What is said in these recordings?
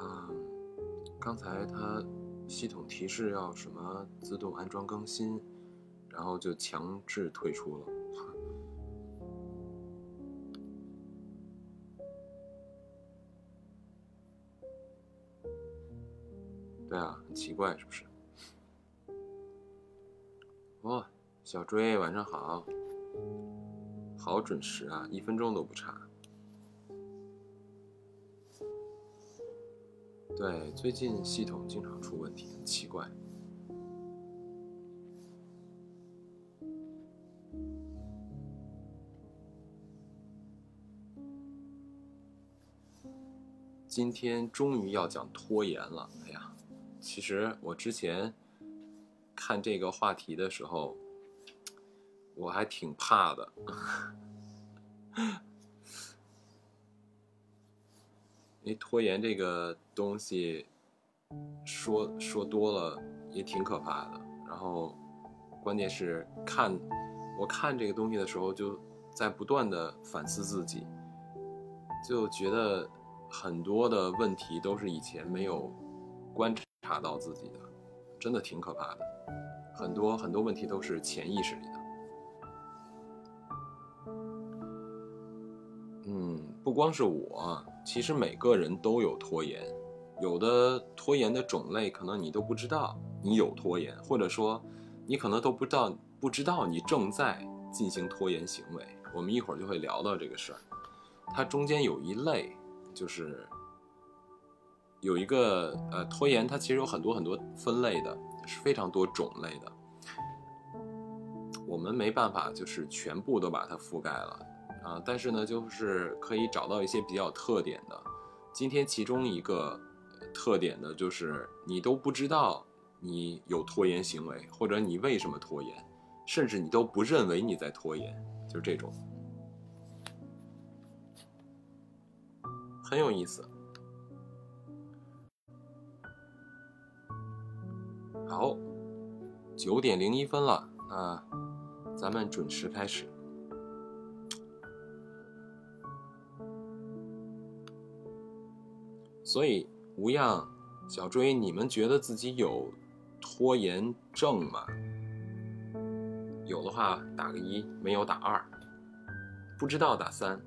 嗯，刚才它系统提示要什么自动安装更新，然后就强制退出了。对啊，很奇怪是吧？追，晚上好，好准时啊，一分钟都不差。对，最近系统经常出问题，很奇怪。今天终于要讲拖延了，哎呀，其实我之前看这个话题的时候，我还挺怕的。因为拖延这个东西，说说多了也挺可怕的。然后，关键是看我看这个东西的时候，就在不断的反思自己，就觉得很多的问题都是以前没有观察到自己的，真的挺可怕的。很多很多问题都是潜意识里的。光是我。其实每个人都有拖延，有的拖延的种类可能你都不知道你有拖延，或者说你可能都不知道不知道你正在进行拖延行为。我们一会儿就会聊到这个事儿。它中间有一类，就是有一个呃拖延，它其实有很多很多分类的，是非常多种类的。我们没办法就是全部都把它覆盖了。啊，但是呢，就是可以找到一些比较特点的。今天其中一个特点的就是你都不知道你有拖延行为，或者你为什么拖延，甚至你都不认为你在拖延，就是这种，很有意思。好，九点零一分了，那咱们准时开始。所以，无恙、小追，你们觉得自己有拖延症吗？有的话打个一，没有打二，不知道打三。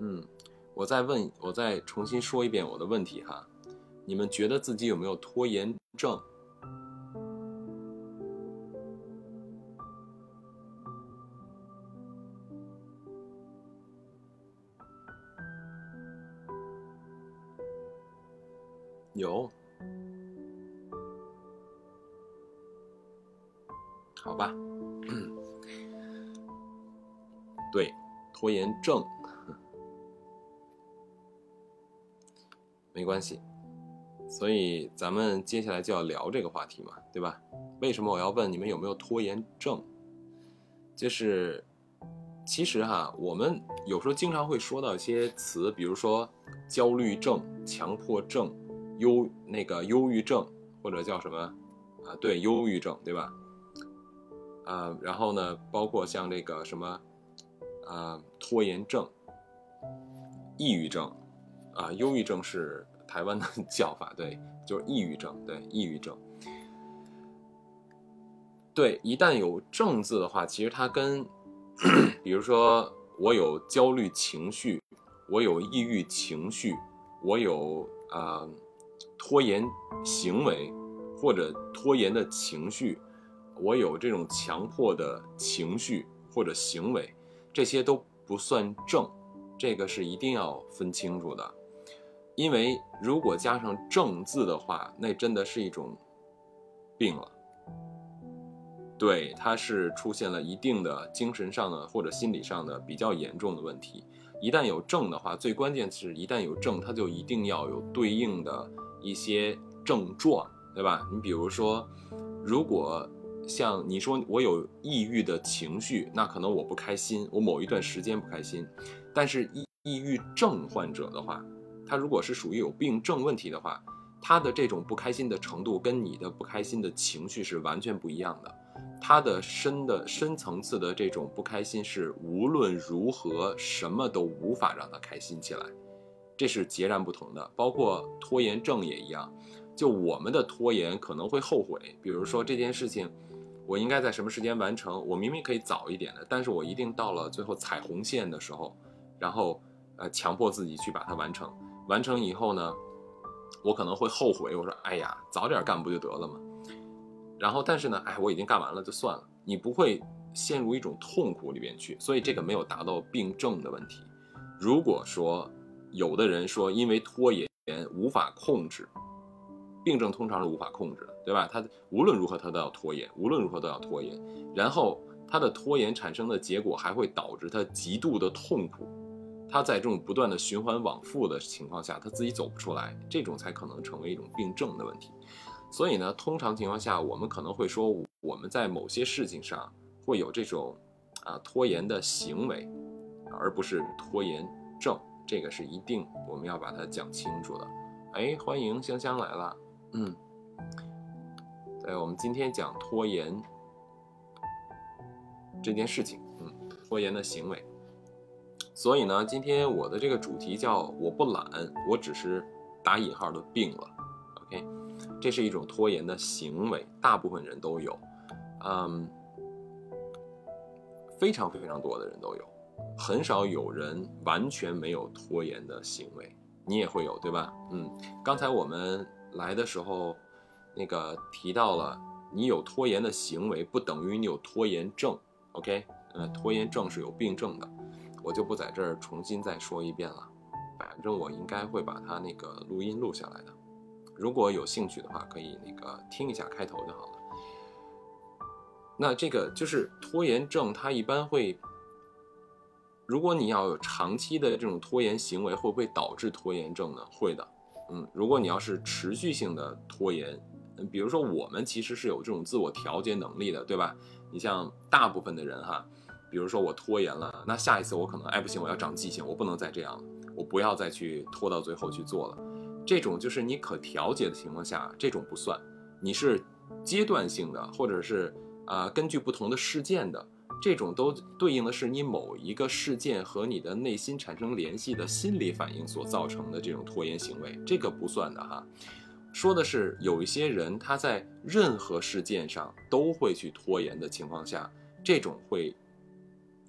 嗯，我再问，我再重新说一遍我的问题哈，你们觉得自己有没有拖延症？拖延症，没关系，所以咱们接下来就要聊这个话题嘛，对吧？为什么我要问你们有没有拖延症？就是，其实哈，我们有时候经常会说到一些词，比如说焦虑症、强迫症。忧那个忧郁症或者叫什么啊？对，忧郁症对吧？啊，然后呢，包括像这个什么啊，拖延症、抑郁症啊，忧郁症是台湾的 叫法，对，就是抑郁症，对，抑郁症。对，一旦有“症”字的话，其实它跟，比如说我有焦虑情绪，我有抑郁情绪，我有啊。拖延行为，或者拖延的情绪，我有这种强迫的情绪或者行为，这些都不算症，这个是一定要分清楚的。因为如果加上“症”字的话，那真的是一种病了。对，它是出现了一定的精神上的或者心理上的比较严重的问题。一旦有症的话，最关键是一旦有症，它就一定要有对应的。一些症状，对吧？你比如说，如果像你说我有抑郁的情绪，那可能我不开心，我某一段时间不开心。但是抑抑郁症患者的话，他如果是属于有病症问题的话，他的这种不开心的程度跟你的不开心的情绪是完全不一样的。他的深的深层次的这种不开心是无论如何什么都无法让他开心起来，这是截然不同的。包括拖延症也一样，就我们的拖延可能会后悔，比如说这件事情。我应该在什么时间完成？我明明可以早一点的，但是我一定到了最后踩红线的时候，然后呃强迫自己去把它完成。完成以后呢，我可能会后悔。我说，哎呀，早点干不就得了吗？然后但是呢，哎，我已经干完了就算了。你不会陷入一种痛苦里面去，所以这个没有达到病症的问题。如果说有的人说因为拖延无法控制。病症通常是无法控制的，对吧？他无论如何他都要拖延，无论如何都要拖延，然后他的拖延产生的结果还会导致他极度的痛苦，他在这种不断的循环往复的情况下，他自己走不出来，这种才可能成为一种病症的问题。所以呢，通常情况下，我们可能会说我们在某些事情上会有这种啊拖延的行为，而不是拖延症，这个是一定我们要把它讲清楚的。哎，欢迎香香来了。嗯，对，我们今天讲拖延这件事情，嗯，拖延的行为。所以呢，今天我的这个主题叫“我不懒，我只是打引号的病了”。OK，这是一种拖延的行为，大部分人都有，嗯，非常非常多的人都有，很少有人完全没有拖延的行为。你也会有，对吧？嗯，刚才我们。来的时候，那个提到了，你有拖延的行为，不等于你有拖延症，OK？呃，拖延症是有病症的，我就不在这儿重新再说一遍了。反正我应该会把它那个录音录下来的，如果有兴趣的话，可以那个听一下开头就好了。那这个就是拖延症，它一般会，如果你要有长期的这种拖延行为，会不会导致拖延症呢？会的。嗯，如果你要是持续性的拖延，嗯，比如说我们其实是有这种自我调节能力的，对吧？你像大部分的人哈，比如说我拖延了，那下一次我可能哎不行，我要长记性，我不能再这样了，我不要再去拖到最后去做了。这种就是你可调节的情况下，这种不算。你是阶段性的，或者是啊根据不同的事件的。这种都对应的是你某一个事件和你的内心产生联系的心理反应所造成的这种拖延行为，这个不算的哈。说的是有一些人他在任何事件上都会去拖延的情况下，这种会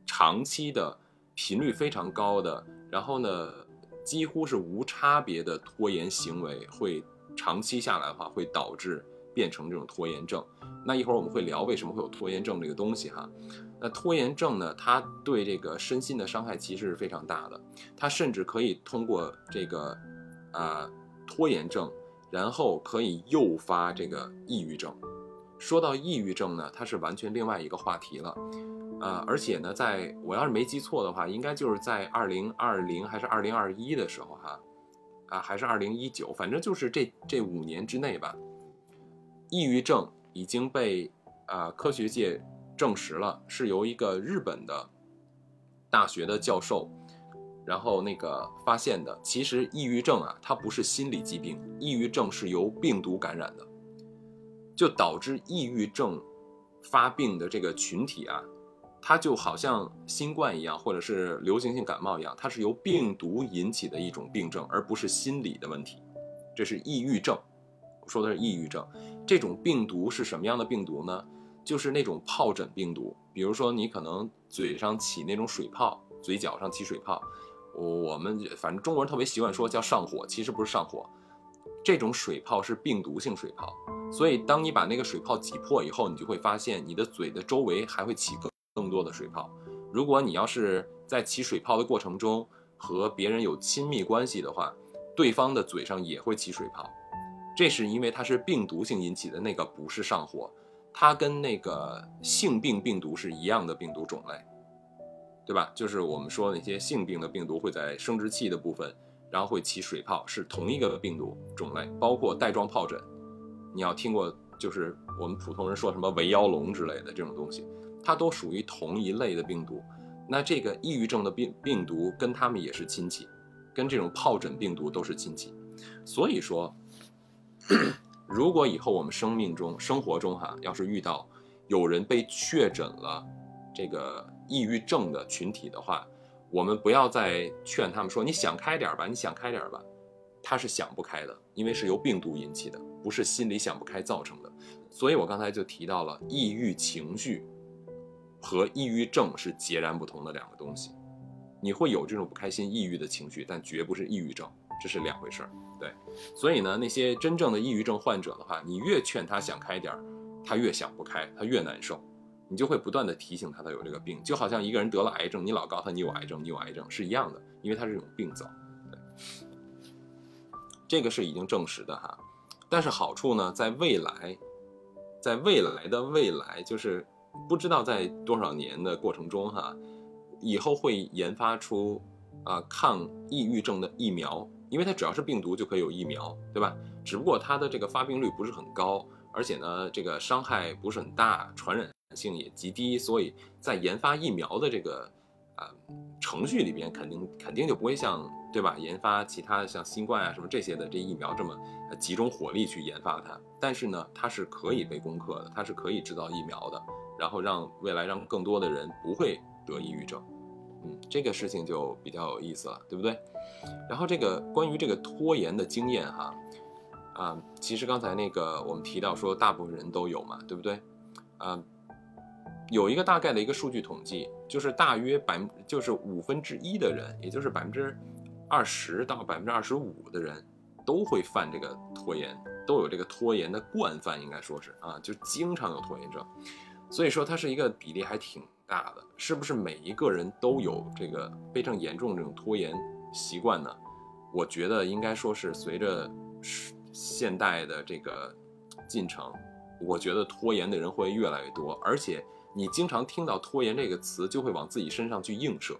长期的频率非常高的，然后呢几乎是无差别的拖延行为，会长期下来的话会导致变成这种拖延症。那一会儿我们会聊为什么会有拖延症这个东西哈。那拖延症呢？它对这个身心的伤害其实是非常大的，它甚至可以通过这个，啊，拖延症，然后可以诱发这个抑郁症。说到抑郁症呢，它是完全另外一个话题了，啊，而且呢，在我要是没记错的话，应该就是在二零二零还是二零二一的时候哈，啊，还是二零一九，反正就是这这五年之内吧，抑郁症已经被啊科学界。证实了是由一个日本的大学的教授，然后那个发现的。其实抑郁症啊，它不是心理疾病，抑郁症是由病毒感染的，就导致抑郁症发病的这个群体啊，它就好像新冠一样，或者是流行性感冒一样，它是由病毒引起的一种病症，而不是心理的问题。这是抑郁症，我说的是抑郁症。这种病毒是什么样的病毒呢？就是那种疱疹病毒，比如说你可能嘴上起那种水泡，嘴角上起水泡，我们反正中国人特别习惯说叫上火，其实不是上火，这种水泡是病毒性水泡，所以当你把那个水泡挤破以后，你就会发现你的嘴的周围还会起更更多的水泡。如果你要是在起水泡的过程中和别人有亲密关系的话，对方的嘴上也会起水泡，这是因为它是病毒性引起的那个不是上火。它跟那个性病病毒是一样的病毒种类，对吧？就是我们说那些性病的病毒会在生殖器的部分，然后会起水泡，是同一个病毒种类。包括带状疱疹，你要听过，就是我们普通人说什么围腰龙之类的这种东西，它都属于同一类的病毒。那这个抑郁症的病病毒跟它们也是亲戚，跟这种疱疹病毒都是亲戚，所以说。如果以后我们生命中、生活中哈，要是遇到有人被确诊了这个抑郁症的群体的话，我们不要再劝他们说你想开点吧，你想开点吧，他是想不开的，因为是由病毒引起的，不是心里想不开造成的。所以我刚才就提到了抑郁情绪和抑郁症是截然不同的两个东西。你会有这种不开心、抑郁的情绪，但绝不是抑郁症，这是两回事儿。对，所以呢，那些真正的抑郁症患者的话，你越劝他想开点儿，他越想不开，他越难受，你就会不断的提醒他他有这个病，就好像一个人得了癌症，你老告诉他你有癌症，你有癌症是一样的，因为他是一种病灶。对，这个是已经证实的哈，但是好处呢，在未来，在未来的未来，就是不知道在多少年的过程中哈。以后会研发出，啊，抗抑郁症的疫苗，因为它只要是病毒就可以有疫苗，对吧？只不过它的这个发病率不是很高，而且呢，这个伤害不是很大，传染性也极低，所以在研发疫苗的这个，啊，程序里边肯定肯定就不会像，对吧？研发其他的像新冠啊什么这些的这疫苗这么集中火力去研发它，但是呢，它是可以被攻克的，它是可以制造疫苗的，然后让未来让更多的人不会得抑郁症。嗯，这个事情就比较有意思了，对不对？然后这个关于这个拖延的经验哈，啊，其实刚才那个我们提到说大部分人都有嘛，对不对？啊，有一个大概的一个数据统计，就是大约百就是五分之一的人，也就是百分之二十到百分之二十五的人都会犯这个拖延，都有这个拖延的惯犯，应该说是啊，就经常有拖延症，所以说它是一个比例还挺。大的是不是每一个人都有这个非常严重这种拖延习惯呢？我觉得应该说是随着现代的这个进程，我觉得拖延的人会越来越多，而且你经常听到拖延这个词，就会往自己身上去映射，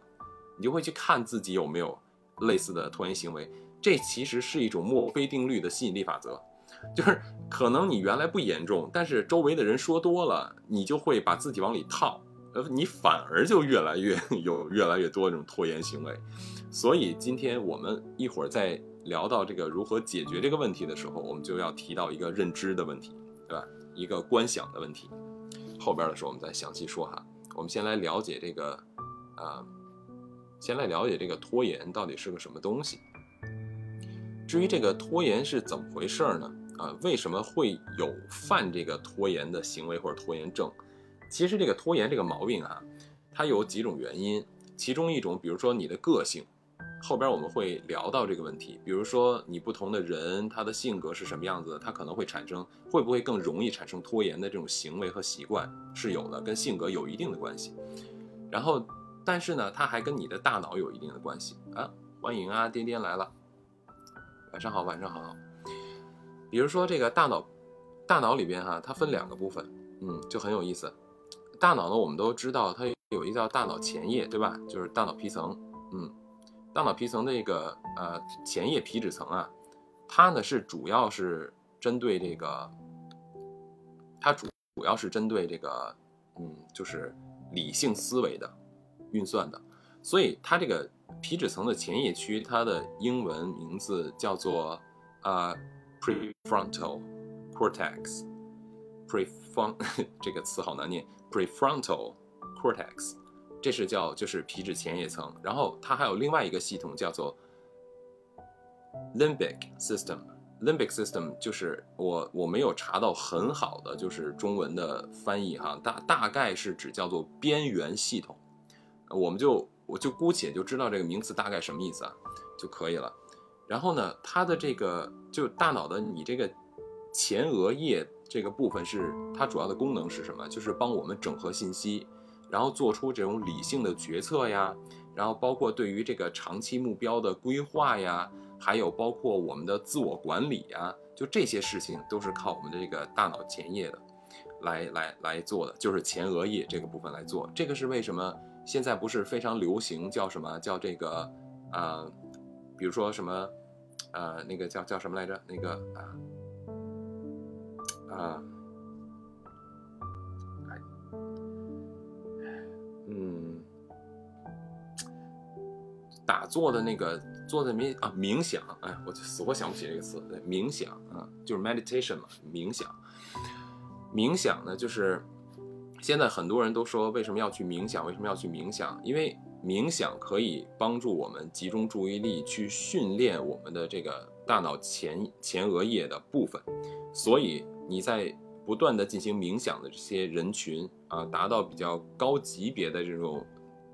你就会去看自己有没有类似的拖延行为。这其实是一种墨菲定律的吸引力法则，就是可能你原来不严重，但是周围的人说多了，你就会把自己往里套。呃，你反而就越来越 有越来越多这种拖延行为，所以今天我们一会儿在聊到这个如何解决这个问题的时候，我们就要提到一个认知的问题，对吧？一个观想的问题。后边的时候我们再详细说哈。我们先来了解这个，啊，先来了解这个拖延到底是个什么东西。至于这个拖延是怎么回事呢？啊，为什么会有犯这个拖延的行为或者拖延症？其实这个拖延这个毛病啊，它有几种原因，其中一种，比如说你的个性，后边我们会聊到这个问题。比如说你不同的人，他的性格是什么样子的，他可能会产生，会不会更容易产生拖延的这种行为和习惯是有的，跟性格有一定的关系。然后，但是呢，它还跟你的大脑有一定的关系啊。欢迎啊，颠颠来了，晚上好，晚上好。比如说这个大脑，大脑里边哈，它分两个部分，嗯，就很有意思。大脑呢，我们都知道它有一个叫大脑前叶，对吧？就是大脑皮层。嗯，大脑皮层的一个呃前叶皮质层啊，它呢是主要是针对这个，它主主要是针对这个，嗯，就是理性思维的运算的。所以它这个皮质层的前叶区，它的英文名字叫做啊 prefrontal cortex。prefront 这个词好难念。Prefrontal cortex，这是叫就是皮质前叶层，然后它还有另外一个系统叫做 limbic system。limbic system 就是我我没有查到很好的就是中文的翻译哈，大大概是指叫做边缘系统，我们就我就姑且就知道这个名词大概什么意思啊就可以了。然后呢，它的这个就大脑的你这个前额叶。这个部分是它主要的功能是什么？就是帮我们整合信息，然后做出这种理性的决策呀，然后包括对于这个长期目标的规划呀，还有包括我们的自我管理呀，就这些事情都是靠我们的这个大脑前叶的，来来来做的，就是前额叶这个部分来做。这个是为什么现在不是非常流行叫什么叫这个啊？比如说什么呃那个叫叫什么来着？那个啊。啊，嗯，打坐的那个坐在冥啊冥想，哎，我就死活想不起这个词。冥想啊，就是 meditation 嘛，冥想。冥想呢，就是现在很多人都说为什么要去冥想？为什么要去冥想？因为冥想可以帮助我们集中注意力，去训练我们的这个大脑前前额叶的部分。所以你在不断的进行冥想的这些人群啊，达到比较高级别的这种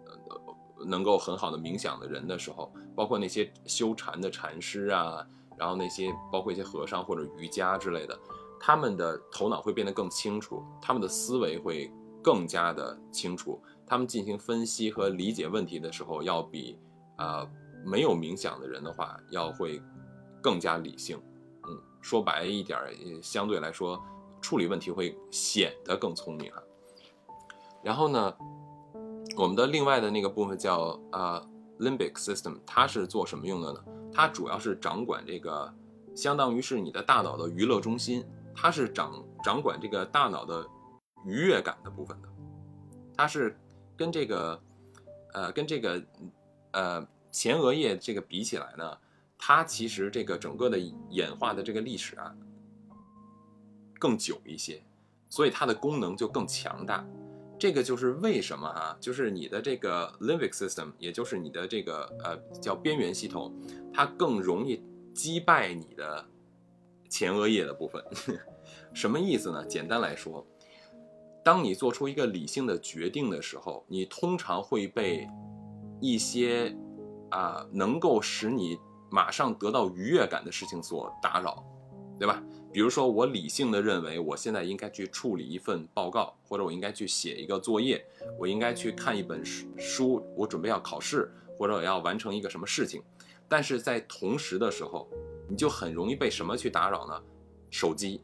呃能够很好的冥想的人的时候，包括那些修禅的禅师啊，然后那些包括一些和尚或者瑜伽之类的，他们的头脑会变得更清楚，他们的思维会。更加的清楚，他们进行分析和理解问题的时候，要比啊没有冥想的人的话，要会更加理性。嗯，说白一点，相对来说，处理问题会显得更聪明哈。然后呢，我们的另外的那个部分叫啊 limbic system，它是做什么用的呢？它主要是掌管这个，相当于是你的大脑的娱乐中心，它是掌掌管这个大脑的。愉悦感的部分的，它是跟这个，呃，跟这个，呃，前额叶这个比起来呢，它其实这个整个的演化的这个历史啊更久一些，所以它的功能就更强大。这个就是为什么啊，就是你的这个 limbic system，也就是你的这个呃叫边缘系统，它更容易击败你的前额叶的部分。什么意思呢？简单来说。当你做出一个理性的决定的时候，你通常会被一些啊能够使你马上得到愉悦感的事情所打扰，对吧？比如说，我理性的认为我现在应该去处理一份报告，或者我应该去写一个作业，我应该去看一本书，我准备要考试，或者我要完成一个什么事情。但是在同时的时候，你就很容易被什么去打扰呢？手机。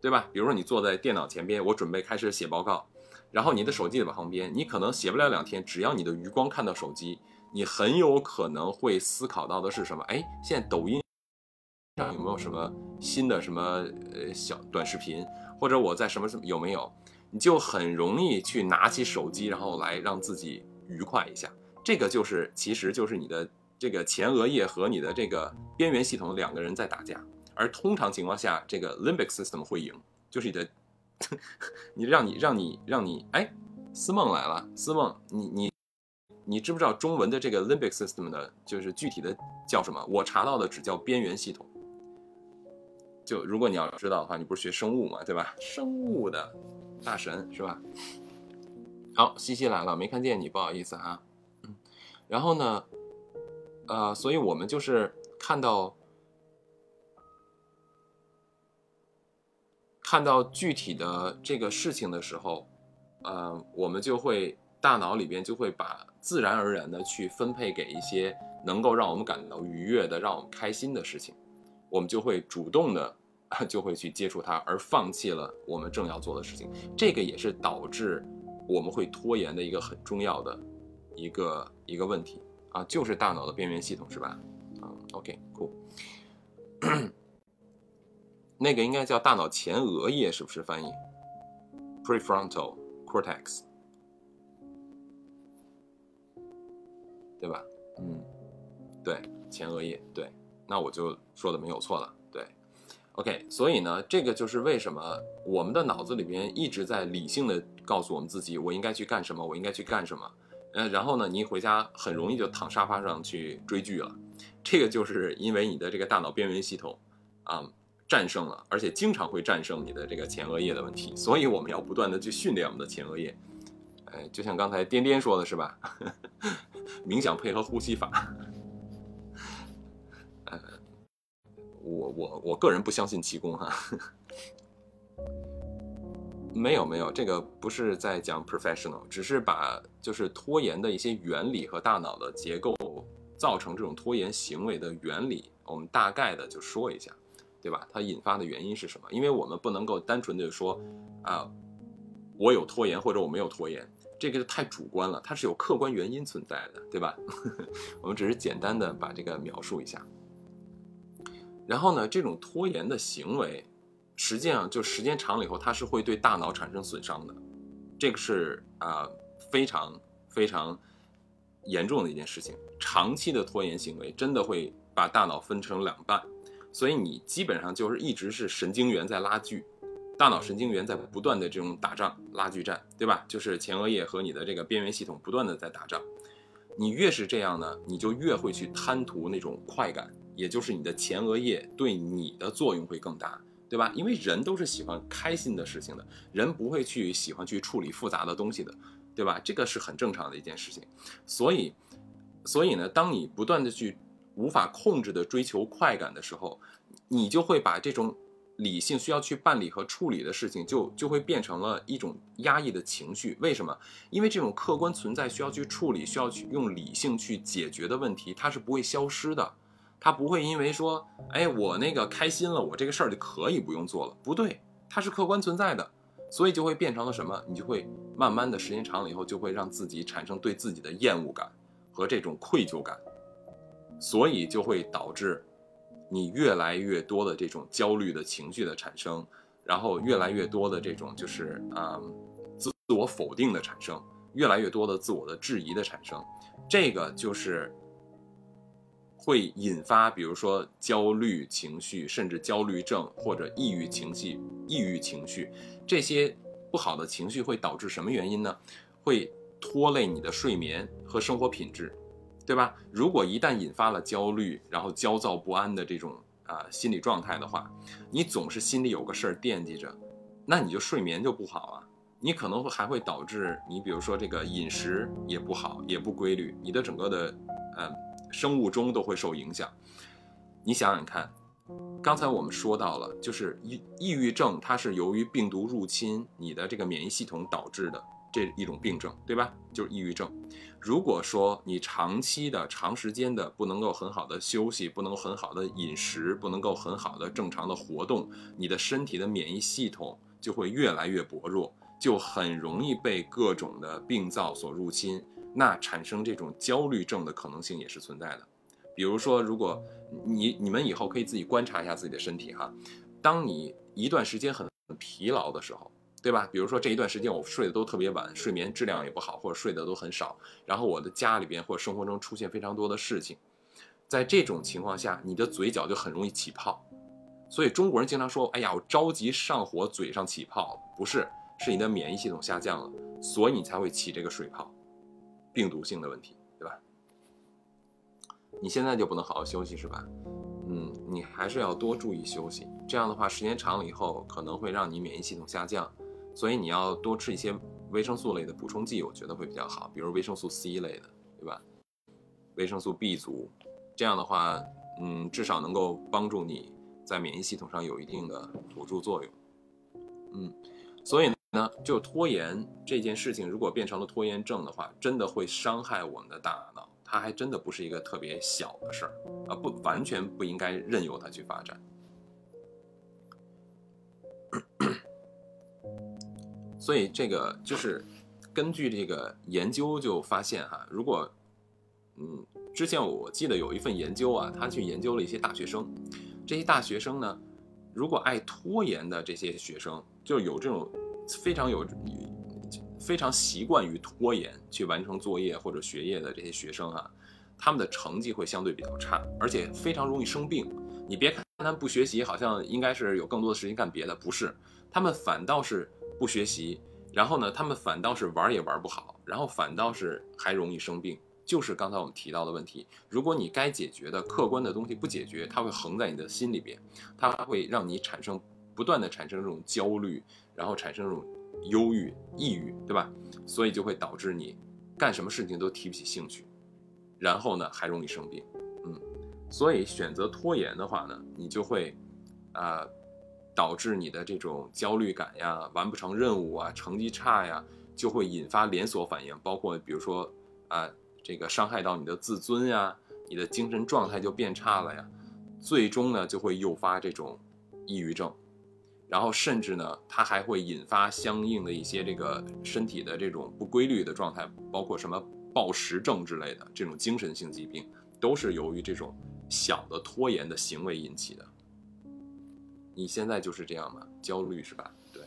对吧？比如说你坐在电脑前边，我准备开始写报告，然后你的手机在旁边，你可能写不了两天，只要你的余光看到手机，你很有可能会思考到的是什么？哎，现在抖音上有没有什么新的什么呃小短视频，或者我在什么什么有没有？你就很容易去拿起手机，然后来让自己愉快一下。这个就是，其实就是你的这个前额叶和你的这个边缘系统两个人在打架。而通常情况下，这个 limbic system 会赢，就是你的，你让你让你让你，哎，思梦来了，思梦，你你你知不知道中文的这个 limbic system 的，就是具体的叫什么？我查到的只叫边缘系统。就如果你要知道的话，你不是学生物嘛，对吧？生物的大神是吧？好，西西来了，没看见你，不好意思啊。嗯，然后呢，呃，所以我们就是看到。看到具体的这个事情的时候，呃，我们就会大脑里边就会把自然而然的去分配给一些能够让我们感到愉悦的、让我们开心的事情，我们就会主动的 就会去接触它，而放弃了我们正要做的事情。这个也是导致我们会拖延的一个很重要的一个一个问题啊，就是大脑的边缘系统，是吧？嗯，OK，cool。那个应该叫大脑前额叶，是不是翻译？Prefrontal cortex，对吧？嗯，对，前额叶，对，那我就说的没有错了，对。OK，所以呢，这个就是为什么我们的脑子里边一直在理性的告诉我们自己，我应该去干什么，我应该去干什么。呃，然后呢，你一回家很容易就躺沙发上去追剧了，这个就是因为你的这个大脑边缘系统，啊。战胜了，而且经常会战胜你的这个前额叶的问题，所以我们要不断的去训练我们的前额叶。哎，就像刚才颠颠说的是吧？冥想配合呼吸法。呃，我我我个人不相信气功哈。没有没有，这个不是在讲 professional，只是把就是拖延的一些原理和大脑的结构造成这种拖延行为的原理，我们大概的就说一下。对吧？它引发的原因是什么？因为我们不能够单纯的说，啊，我有拖延或者我没有拖延，这个太主观了，它是有客观原因存在的，对吧？我们只是简单的把这个描述一下。然后呢，这种拖延的行为，实际上就时间长了以后，它是会对大脑产生损伤的，这个是啊非常非常严重的一件事情。长期的拖延行为真的会把大脑分成两半。所以你基本上就是一直是神经元在拉锯，大脑神经元在不断的这种打仗、拉锯战，对吧？就是前额叶和你的这个边缘系统不断的在打仗。你越是这样呢，你就越会去贪图那种快感，也就是你的前额叶对你的作用会更大，对吧？因为人都是喜欢开心的事情的，人不会去喜欢去处理复杂的东西的，对吧？这个是很正常的一件事情。所以，所以呢，当你不断的去无法控制的追求快感的时候，你就会把这种。理性需要去办理和处理的事情，就就会变成了一种压抑的情绪。为什么？因为这种客观存在需要去处理、需要去用理性去解决的问题，它是不会消失的。它不会因为说，哎，我那个开心了，我这个事儿就可以不用做了。不对，它是客观存在的，所以就会变成了什么？你就会慢慢的时间长了以后，就会让自己产生对自己的厌恶感和这种愧疚感，所以就会导致。你越来越多的这种焦虑的情绪的产生，然后越来越多的这种就是啊自自我否定的产生，越来越多的自我的质疑的产生，这个就是会引发，比如说焦虑情绪，甚至焦虑症或者抑郁情绪、抑郁情绪这些不好的情绪会导致什么原因呢？会拖累你的睡眠和生活品质。对吧？如果一旦引发了焦虑，然后焦躁不安的这种啊心理状态的话，你总是心里有个事儿惦记着，那你就睡眠就不好啊。你可能会还会导致你，比如说这个饮食也不好，也不规律，你的整个的呃生物钟都会受影响。你想想看，刚才我们说到了，就是抑抑郁症，它是由于病毒入侵你的这个免疫系统导致的。这一种病症，对吧？就是抑郁症。如果说你长期的、长时间的不能够很好的休息，不能很好的饮食，不能够很好的正常的活动，你的身体的免疫系统就会越来越薄弱，就很容易被各种的病灶所入侵。那产生这种焦虑症的可能性也是存在的。比如说，如果你你们以后可以自己观察一下自己的身体哈，当你一段时间很疲劳的时候。对吧？比如说这一段时间我睡得都特别晚，睡眠质量也不好，或者睡得都很少，然后我的家里边或者生活中出现非常多的事情，在这种情况下，你的嘴角就很容易起泡。所以中国人经常说：“哎呀，我着急上火，嘴上起泡。”不是，是你的免疫系统下降了，所以你才会起这个水泡，病毒性的问题，对吧？你现在就不能好好休息是吧？嗯，你还是要多注意休息。这样的话，时间长了以后，可能会让你免疫系统下降。所以你要多吃一些维生素类的补充剂，我觉得会比较好，比如维生素 C 类的，对吧？维生素 B 族，这样的话，嗯，至少能够帮助你在免疫系统上有一定的辅助作用。嗯，所以呢，就拖延这件事情，如果变成了拖延症的话，真的会伤害我们的大脑，它还真的不是一个特别小的事儿啊，不完全不应该任由它去发展。所以这个就是根据这个研究就发现哈，如果嗯，之前我记得有一份研究啊，他去研究了一些大学生，这些大学生呢，如果爱拖延的这些学生，就有这种非常有非常习惯于拖延去完成作业或者学业的这些学生哈，他们的成绩会相对比较差，而且非常容易生病。你别看他们不学习，好像应该是有更多的时间干别的，不是，他们反倒是。不学习，然后呢，他们反倒是玩也玩不好，然后反倒是还容易生病，就是刚才我们提到的问题。如果你该解决的客观的东西不解决，它会横在你的心里边，它会让你产生不断的产生这种焦虑，然后产生这种忧郁、抑郁，对吧？所以就会导致你干什么事情都提不起兴趣，然后呢还容易生病，嗯，所以选择拖延的话呢，你就会，啊。导致你的这种焦虑感呀，完不成任务啊，成绩差呀，就会引发连锁反应，包括比如说啊，这个伤害到你的自尊呀，你的精神状态就变差了呀，最终呢就会诱发这种抑郁症，然后甚至呢，它还会引发相应的一些这个身体的这种不规律的状态，包括什么暴食症之类的这种精神性疾病，都是由于这种小的拖延的行为引起的。你现在就是这样嘛，焦虑是吧？对，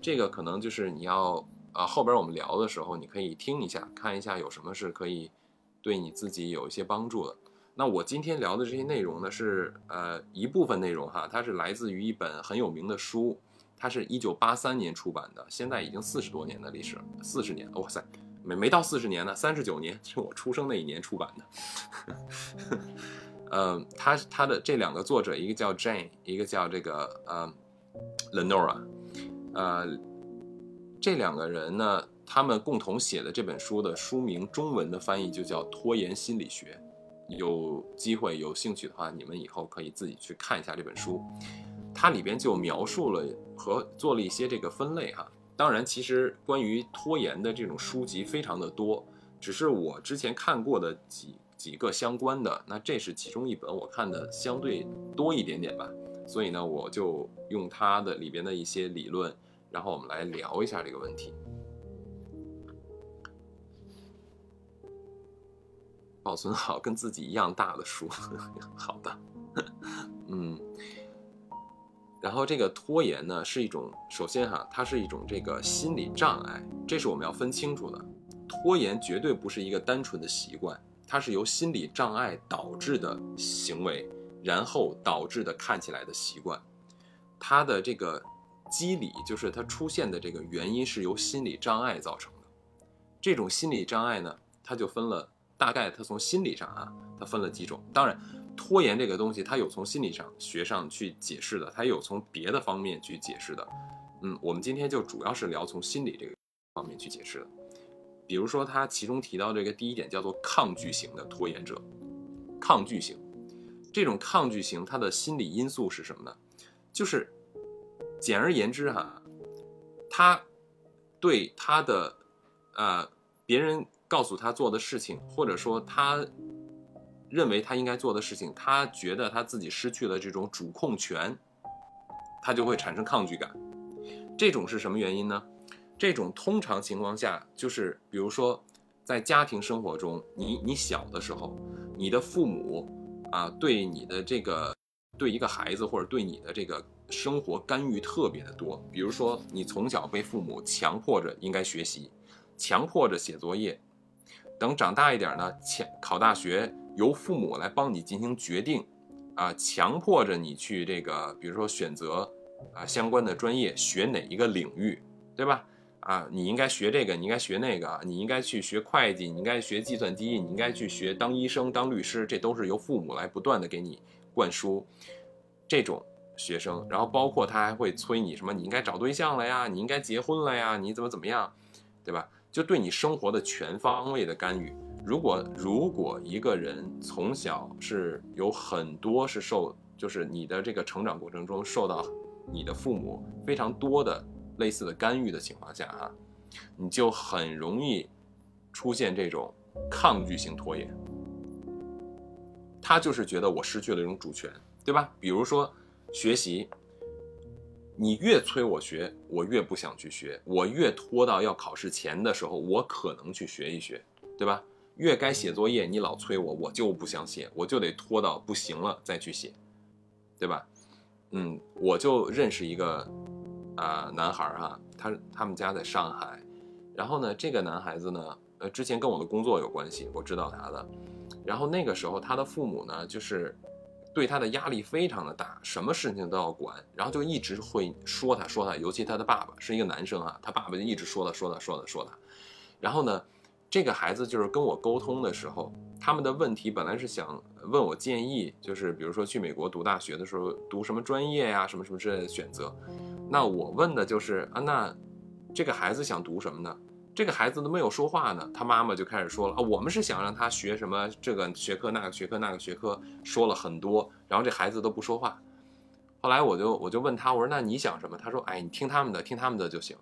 这个可能就是你要啊，后边我们聊的时候，你可以听一下，看一下有什么是可以对你自己有一些帮助的。那我今天聊的这些内容呢，是呃一部分内容哈，它是来自于一本很有名的书，它是一九八三年出版的，现在已经四十多年的历史，四十年，哇塞，没没到四十年呢，三十九年是我出生那一年出版的。呃，他他的这两个作者，一个叫 Jane，一个叫这个呃 Lenora，呃，这两个人呢，他们共同写的这本书的书名中文的翻译就叫《拖延心理学》。有机会有兴趣的话，你们以后可以自己去看一下这本书，它里边就描述了和做了一些这个分类哈。当然，其实关于拖延的这种书籍非常的多，只是我之前看过的几几个相关的，那这是其中一本我看的相对多一点点吧。所以呢，我就用它的里边的一些理论，然后我们来聊一下这个问题。保存好跟自己一样大的书，好的，嗯，然后这个拖延呢是一种，首先哈，它是一种这个心理障碍，这是我们要分清楚的。拖延绝对不是一个单纯的习惯，它是由心理障碍导致的行为，然后导致的看起来的习惯。它的这个机理就是它出现的这个原因是由心理障碍造成的。这种心理障碍呢，它就分了。大概它从心理上啊，它分了几种。当然，拖延这个东西，它有从心理上学上去解释的，它有从别的方面去解释的。嗯，我们今天就主要是聊从心理这个方面去解释的。比如说，他其中提到这个第一点叫做抗拒型的拖延者。抗拒型，这种抗拒型，它的心理因素是什么呢？就是简而言之哈，他对他的呃别人。告诉他做的事情，或者说他认为他应该做的事情，他觉得他自己失去了这种主控权，他就会产生抗拒感。这种是什么原因呢？这种通常情况下就是，比如说在家庭生活中，你你小的时候，你的父母啊对你的这个对一个孩子或者对你的这个生活干预特别的多。比如说你从小被父母强迫着应该学习，强迫着写作业。等长大一点呢，强考大学由父母来帮你进行决定，啊，强迫着你去这个，比如说选择啊相关的专业，学哪一个领域，对吧？啊，你应该学这个，你应该学那个，你应该去学会计，你应该学计算机，你应该去学当医生、当律师，这都是由父母来不断的给你灌输这种学生。然后包括他还会催你什么，你应该找对象了呀，你应该结婚了呀，你怎么怎么样，对吧？就对你生活的全方位的干预。如果如果一个人从小是有很多是受，就是你的这个成长过程中受到你的父母非常多的类似的干预的情况下，啊，你就很容易出现这种抗拒性拖延。他就是觉得我失去了一种主权，对吧？比如说学习。你越催我学，我越不想去学；我越拖到要考试前的时候，我可能去学一学，对吧？越该写作业，你老催我，我就不想写，我就得拖到不行了再去写，对吧？嗯，我就认识一个啊男孩儿哈，他他们家在上海，然后呢，这个男孩子呢，呃，之前跟我的工作有关系，我知道他的，然后那个时候他的父母呢，就是。对他的压力非常的大，什么事情都要管，然后就一直会说他说他，尤其他的爸爸是一个男生啊，他爸爸就一直说他说他说他说他，然后呢，这个孩子就是跟我沟通的时候，他们的问题本来是想问我建议，就是比如说去美国读大学的时候读什么专业呀，什么什么之类的选择，那我问的就是啊，那这个孩子想读什么呢？这个孩子都没有说话呢，他妈妈就开始说了啊，我们是想让他学什么这个学科那个学科那个学科，说了很多，然后这孩子都不说话。后来我就我就问他，我说那你想什么？他说，哎，你听他们的，听他们的就行。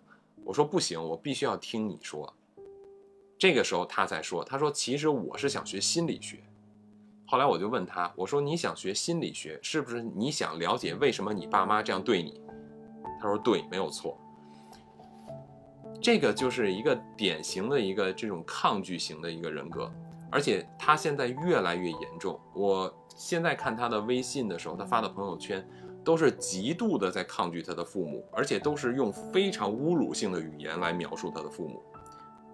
我说不行，我必须要听你说。这个时候他才说，他说其实我是想学心理学。后来我就问他，我说你想学心理学，是不是你想了解为什么你爸妈这样对你？他说对，没有错。这个就是一个典型的一个这种抗拒型的一个人格，而且他现在越来越严重。我现在看他的微信的时候，他发的朋友圈都是极度的在抗拒他的父母，而且都是用非常侮辱性的语言来描述他的父母，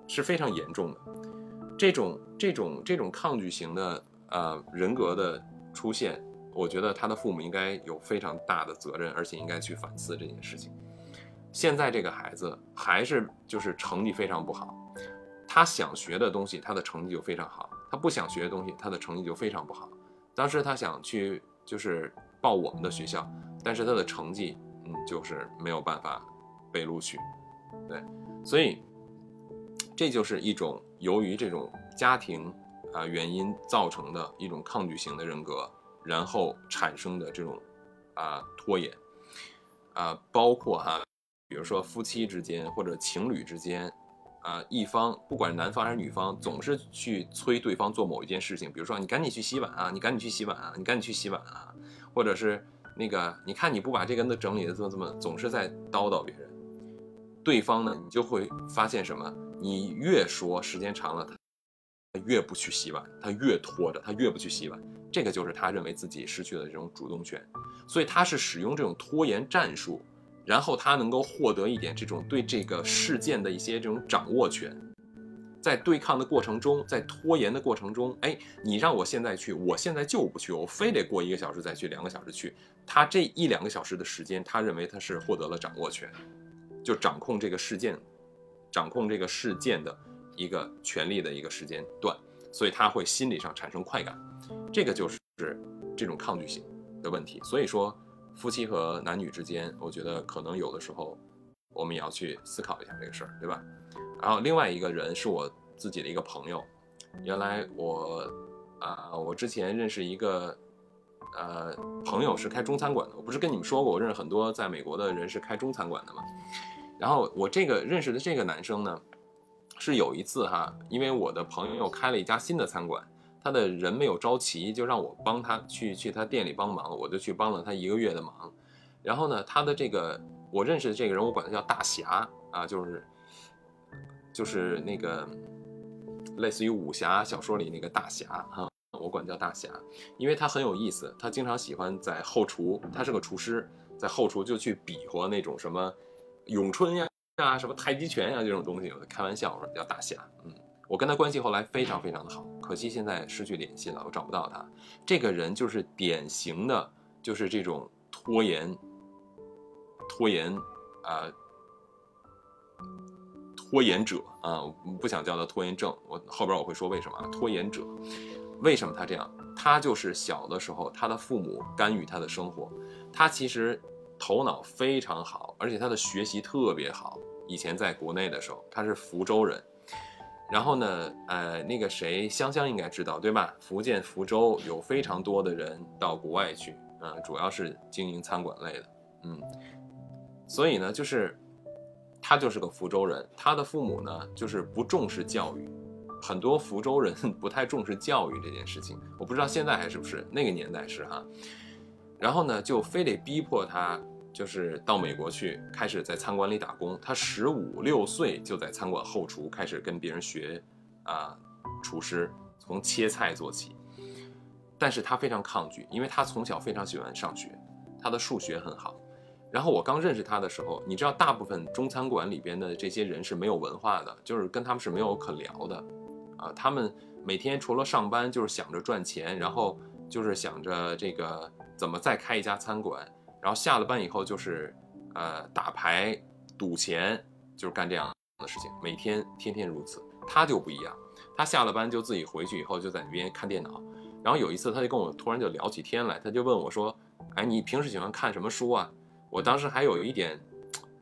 是非常严重的。这种这种这种抗拒型的呃人格的出现，我觉得他的父母应该有非常大的责任，而且应该去反思这件事情。现在这个孩子还是就是成绩非常不好，他想学的东西，他的成绩就非常好；他不想学的东西，他的成绩就非常不好。当时他想去就是报我们的学校，但是他的成绩，嗯，就是没有办法被录取。对，所以这就是一种由于这种家庭啊原因造成的一种抗拒型的人格，然后产生的这种啊拖延啊，包括哈。比如说夫妻之间或者情侣之间，啊，一方不管男方还是女方，总是去催对方做某一件事情。比如说你赶紧去洗碗啊，你赶紧去洗碗啊，你赶紧去洗碗啊，或者是那个你看你不把这个整理的怎么怎么，总是在叨叨别人。对方呢，你就会发现什么？你越说时间长了，他越不去洗碗，他越拖着，他越不去洗碗。这个就是他认为自己失去了这种主动权，所以他是使用这种拖延战术。然后他能够获得一点这种对这个事件的一些这种掌握权，在对抗的过程中，在拖延的过程中，哎，你让我现在去，我现在就不去，我非得过一个小时再去，两个小时去。他这一两个小时的时间，他认为他是获得了掌握权，就掌控这个事件，掌控这个事件的一个权利的一个时间段，所以他会心理上产生快感，这个就是这种抗拒性的问题。所以说。夫妻和男女之间，我觉得可能有的时候，我们也要去思考一下这个事儿，对吧？然后另外一个人是我自己的一个朋友，原来我啊，我之前认识一个呃朋友是开中餐馆的，我不是跟你们说过，我认识很多在美国的人是开中餐馆的嘛。然后我这个认识的这个男生呢，是有一次哈，因为我的朋友开了一家新的餐馆。他的人没有招齐，就让我帮他去去他店里帮忙，我就去帮了他一个月的忙。然后呢，他的这个我认识的这个人，我管他叫大侠啊，就是就是那个类似于武侠小说里那个大侠啊，我管叫大侠，因为他很有意思，他经常喜欢在后厨，他是个厨师，在后厨就去比划那种什么咏春呀啊，什么太极拳呀这种东西，开玩笑我说叫大侠，嗯。我跟他关系后来非常非常的好，可惜现在失去联系了，我找不到他。这个人就是典型的，就是这种拖延、拖延啊、拖延者啊，我不想叫他拖延症。我后边我会说为什么啊拖延者，为什么他这样？他就是小的时候他的父母干预他的生活，他其实头脑非常好，而且他的学习特别好。以前在国内的时候，他是福州人。然后呢，呃，那个谁，香香应该知道对吧？福建福州有非常多的人到国外去，嗯，主要是经营餐馆类的，嗯，所以呢，就是他就是个福州人，他的父母呢，就是不重视教育，很多福州人 不太重视教育这件事情，我不知道现在还是不是，那个年代是哈，然后呢，就非得逼迫他。就是到美国去，开始在餐馆里打工。他十五六岁就在餐馆后厨开始跟别人学，啊，厨师从切菜做起。但是他非常抗拒，因为他从小非常喜欢上学，他的数学很好。然后我刚认识他的时候，你知道，大部分中餐馆里边的这些人是没有文化的，就是跟他们是没有可聊的，啊，他们每天除了上班就是想着赚钱，然后就是想着这个怎么再开一家餐馆。然后下了班以后就是，呃，打牌、赌钱，就是干这样的事情，每天天天如此。他就不一样，他下了班就自己回去以后就在那边看电脑。然后有一次他就跟我突然就聊起天来，他就问我说：“哎，你平时喜欢看什么书啊？”我当时还有一点，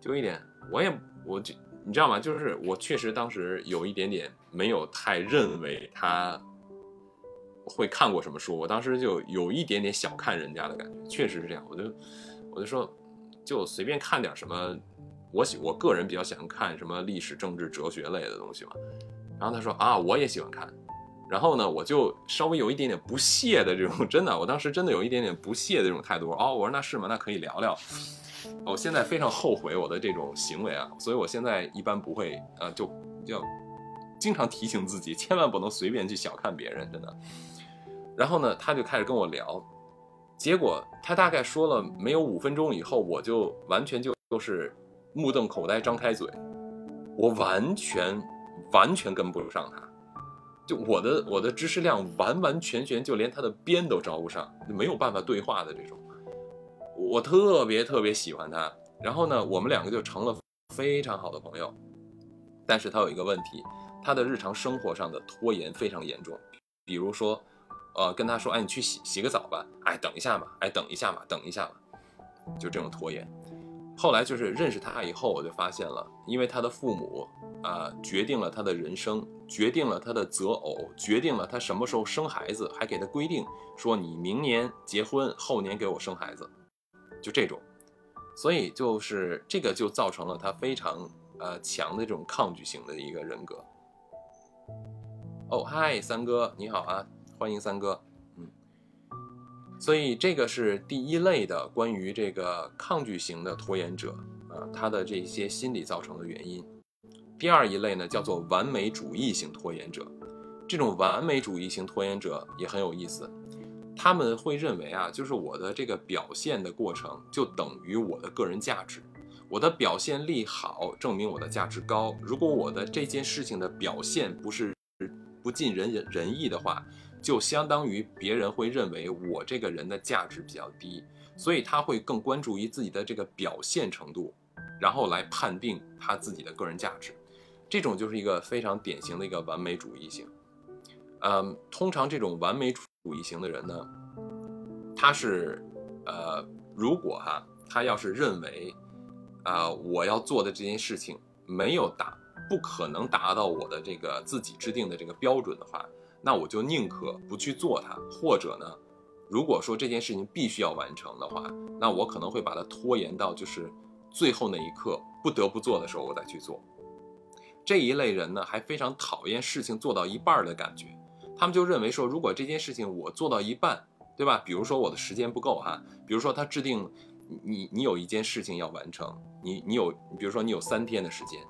就一点，我也我就你知道吗？就是我确实当时有一点点没有太认为他。会看过什么书？我当时就有一点点小看人家的感觉，确实是这样。我就我就说，就随便看点什么，我喜我个人比较喜欢看什么历史、政治、哲学类的东西嘛。然后他说啊，我也喜欢看。然后呢，我就稍微有一点点不屑的这种，真的，我当时真的有一点点不屑的这种态度。哦，我说那是吗？那可以聊聊。我现在非常后悔我的这种行为啊，所以我现在一般不会，呃，就要经常提醒自己，千万不能随便去小看别人，真的。然后呢，他就开始跟我聊，结果他大概说了没有五分钟以后，我就完全就就是目瞪口呆、张开嘴，我完全完全跟不上他，就我的我的知识量完完全全就连他的边都着不上，没有办法对话的这种。我特别特别喜欢他，然后呢，我们两个就成了非常好的朋友，但是他有一个问题，他的日常生活上的拖延非常严重。比如说，呃，跟他说，哎，你去洗洗个澡吧，哎，等一下嘛，哎，等一下嘛，等一下嘛，就这种拖延。后来就是认识他以后，我就发现了，因为他的父母啊，决定了他的人生，决定了他的择偶，决定了他什么时候生孩子，还给他规定说，你明年结婚，后年给我生孩子，就这种。所以就是这个就造成了他非常呃强的这种抗拒型的一个人格。哦，嗨，三哥，你好啊，欢迎三哥。嗯，所以这个是第一类的关于这个抗拒型的拖延者啊，他的这些心理造成的原因。第二一类呢，叫做完美主义型拖延者。这种完美主义型拖延者也很有意思。他们会认为啊，就是我的这个表现的过程就等于我的个人价值，我的表现力好，证明我的价值高。如果我的这件事情的表现不是不尽人人意的话，就相当于别人会认为我这个人的价值比较低，所以他会更关注于自己的这个表现程度，然后来判定他自己的个人价值。这种就是一个非常典型的一个完美主义型。嗯，通常这种完美主义型的人呢，他是，呃，如果哈，他要是认为，啊，我要做的这件事情没有达，不可能达到我的这个自己制定的这个标准的话，那我就宁可不去做它，或者呢，如果说这件事情必须要完成的话，那我可能会把它拖延到就是最后那一刻不得不做的时候我再去做。这一类人呢，还非常讨厌事情做到一半的感觉。他们就认为说，如果这件事情我做到一半，对吧？比如说我的时间不够哈，比如说他制定，你你有一件事情要完成，你你有，比如说你有三天的时间，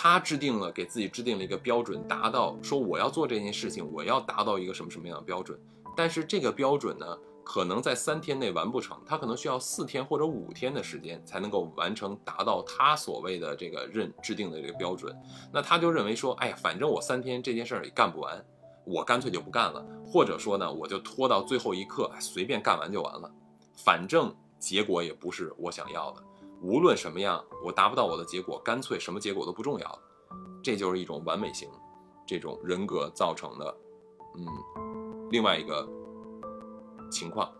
他制定了给自己制定了一个标准，达到说我要做这件事情，我要达到一个什么什么样的标准，但是这个标准呢，可能在三天内完不成，他可能需要四天或者五天的时间才能够完成，达到他所谓的这个认制定的这个标准，那他就认为说，哎呀，反正我三天这件事儿也干不完。我干脆就不干了，或者说呢，我就拖到最后一刻，随便干完就完了，反正结果也不是我想要的。无论什么样，我达不到我的结果，干脆什么结果都不重要了。这就是一种完美型这种人格造成的，嗯，另外一个情况。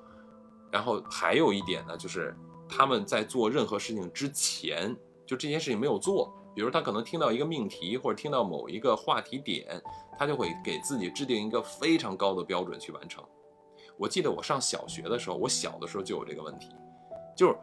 然后还有一点呢，就是他们在做任何事情之前，就这件事情没有做。比如他可能听到一个命题，或者听到某一个话题点，他就会给自己制定一个非常高的标准去完成。我记得我上小学的时候，我小的时候就有这个问题，就是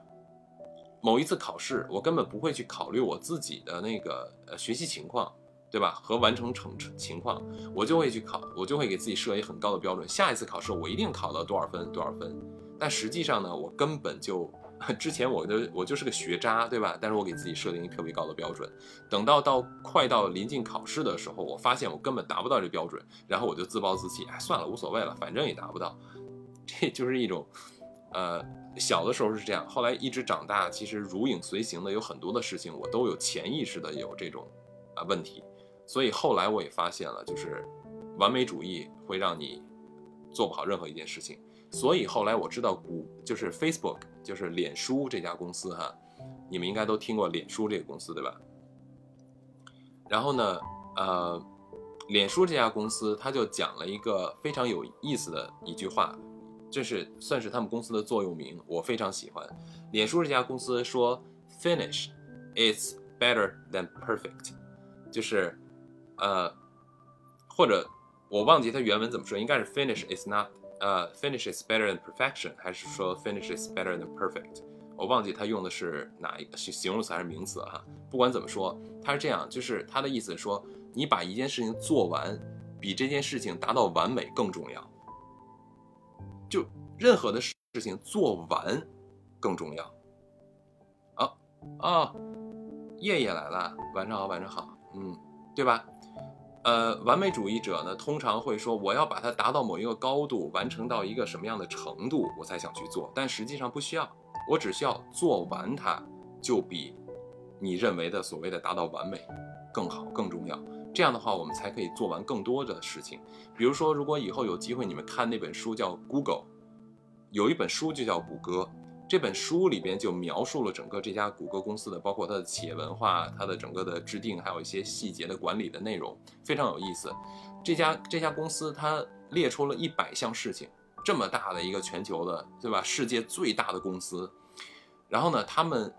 某一次考试，我根本不会去考虑我自己的那个呃学习情况，对吧？和完成成情况，我就会去考，我就会给自己设一很高的标准。下一次考试我一定考到多少分多少分，但实际上呢，我根本就。之前我的我就是个学渣，对吧？但是我给自己设定一特别高的标准，等到到快到临近考试的时候，我发现我根本达不到这标准，然后我就自暴自弃，哎，算了，无所谓了，反正也达不到。这就是一种，呃，小的时候是这样，后来一直长大，其实如影随形的有很多的事情，我都有潜意识的有这种啊问题，所以后来我也发现了，就是完美主义会让你做不好任何一件事情。所以后来我知道股就是 Facebook，就是脸书这家公司哈，你们应该都听过脸书这个公司对吧？然后呢，呃，脸书这家公司他就讲了一个非常有意思的一句话，这是算是他们公司的座右铭，我非常喜欢。脸书这家公司说，Finish is better than perfect，就是呃，或者我忘记它原文怎么说，应该是 Finish is not。呃，finish is better than perfection，还是说 finish is better than perfect？我忘记它用的是哪一个形形容词还是名词哈。不管怎么说，他是这样，就是他的意思说，你把一件事情做完，比这件事情达到完美更重要。就任何的事情做完更重要。啊啊，叶叶来了，晚上好，晚上好，嗯，对吧？呃，完美主义者呢，通常会说我要把它达到某一个高度，完成到一个什么样的程度，我才想去做。但实际上不需要，我只需要做完它，就比你认为的所谓的达到完美更好、更重要。这样的话，我们才可以做完更多的事情。比如说，如果以后有机会，你们看那本书叫《Google》，有一本书就叫《谷歌》，这本书里边就描述了整个这家谷歌公司的，包括它的企业文化、它的整个的制定，还有一些细节的管理的内容，非常有意思。这家这家公司它列出了一百项事情，这么大的一个全球的，对吧？世界最大的公司，然后呢，他们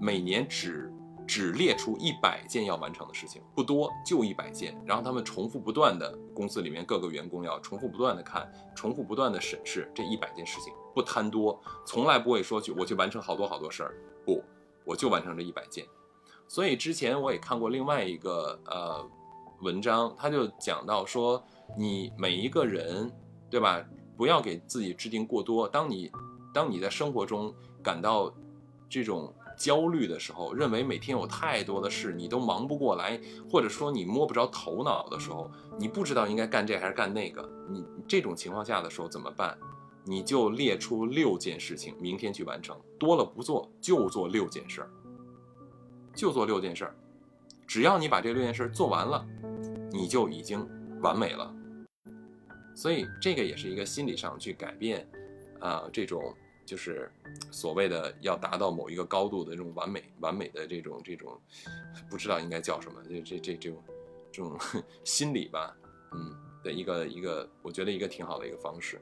每年只只列出一百件要完成的事情，不多，就一百件。然后他们重复不断的，公司里面各个员工要重复不断的看，重复不断的审视这一百件事情。不贪多，从来不会说去我去完成好多好多事儿，不，我就完成这一百件。所以之前我也看过另外一个呃文章，他就讲到说，你每一个人，对吧？不要给自己制定过多。当你当你在生活中感到这种焦虑的时候，认为每天有太多的事你都忙不过来，或者说你摸不着头脑的时候，你不知道应该干这还是干那个，你这种情况下的时候怎么办？你就列出六件事情，明天去完成，多了不做，就做六件事儿，就做六件事儿。只要你把这六件事做完了，你就已经完美了。所以这个也是一个心理上去改变，啊，这种就是所谓的要达到某一个高度的这种完美、完美的这种这种，不知道应该叫什么，这这这这种这种心理吧，嗯，的一个一个，我觉得一个挺好的一个方式。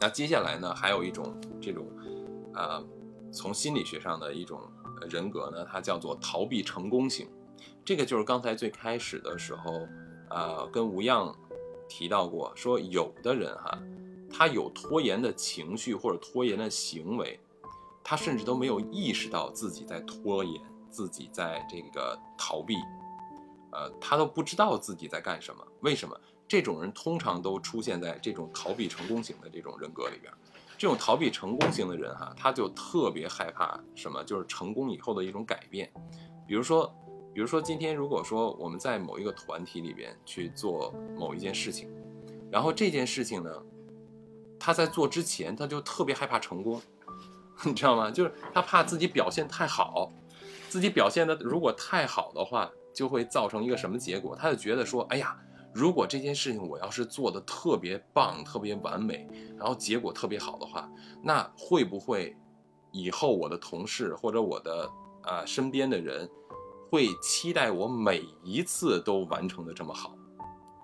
那接下来呢，还有一种这种，呃，从心理学上的一种人格呢，它叫做逃避成功型。这个就是刚才最开始的时候，呃，跟吴恙提到过，说有的人哈，他有拖延的情绪或者拖延的行为，他甚至都没有意识到自己在拖延，自己在这个逃避，呃，他都不知道自己在干什么。为什么？这种人通常都出现在这种逃避成功型的这种人格里边。这种逃避成功型的人哈，他就特别害怕什么？就是成功以后的一种改变。比如说，比如说今天如果说我们在某一个团体里边去做某一件事情，然后这件事情呢，他在做之前他就特别害怕成功，你知道吗？就是他怕自己表现太好，自己表现的如果太好的话，就会造成一个什么结果？他就觉得说，哎呀。如果这件事情我要是做的特别棒、特别完美，然后结果特别好的话，那会不会以后我的同事或者我的啊身边的人会期待我每一次都完成的这么好？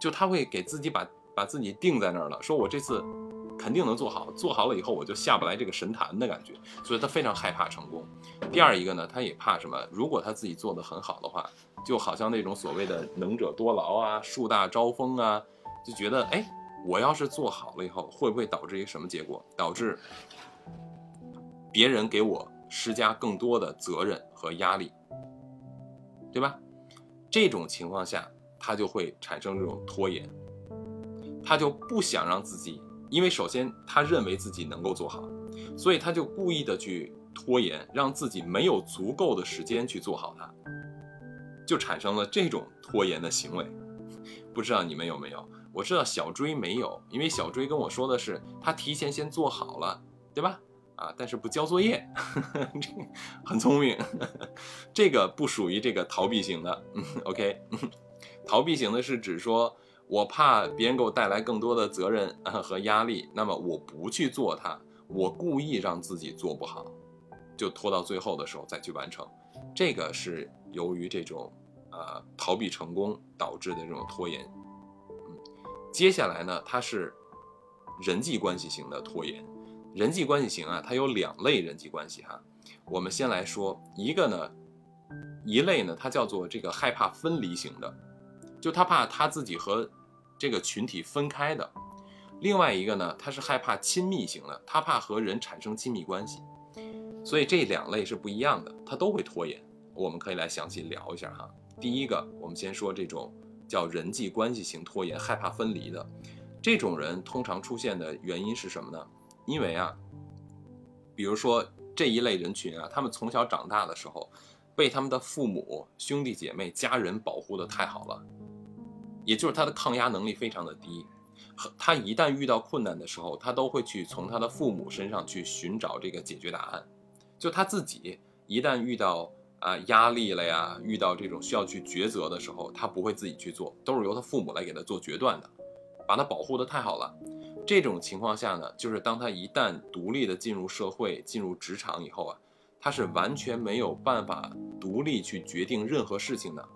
就他会给自己把把自己定在那儿了，说我这次肯定能做好，做好了以后我就下不来这个神坛的感觉，所以他非常害怕成功。第二一个呢，他也怕什么？如果他自己做的很好的话。就好像那种所谓的能者多劳啊，树大招风啊，就觉得哎，我要是做好了以后，会不会导致一个什么结果？导致别人给我施加更多的责任和压力，对吧？这种情况下，他就会产生这种拖延，他就不想让自己，因为首先他认为自己能够做好，所以他就故意的去拖延，让自己没有足够的时间去做好它。就产生了这种拖延的行为，不知道你们有没有？我知道小追没有，因为小追跟我说的是他提前先做好了，对吧？啊，但是不交作业，这很聪明。这个不属于这个逃避型的。OK，逃避型的是指说我怕别人给我带来更多的责任和压力，那么我不去做它，我故意让自己做不好，就拖到最后的时候再去完成。这个是由于这种，呃，逃避成功导致的这种拖延。嗯，接下来呢，它是人际关系型的拖延。人际关系型啊，它有两类人际关系哈。我们先来说一个呢，一类呢，它叫做这个害怕分离型的，就他怕他自己和这个群体分开的。另外一个呢，他是害怕亲密型的，他怕和人产生亲密关系。所以这两类是不一样的，他都会拖延。我们可以来详细聊一下哈。第一个，我们先说这种叫人际关系型拖延，害怕分离的这种人，通常出现的原因是什么呢？因为啊，比如说这一类人群啊，他们从小长大的时候，被他们的父母、兄弟姐妹、家人保护的太好了，也就是他的抗压能力非常的低。他一旦遇到困难的时候，他都会去从他的父母身上去寻找这个解决答案。就他自己一旦遇到啊压力了呀，遇到这种需要去抉择的时候，他不会自己去做，都是由他父母来给他做决断的，把他保护的太好了。这种情况下呢，就是当他一旦独立的进入社会、进入职场以后啊，他是完全没有办法独立去决定任何事情的。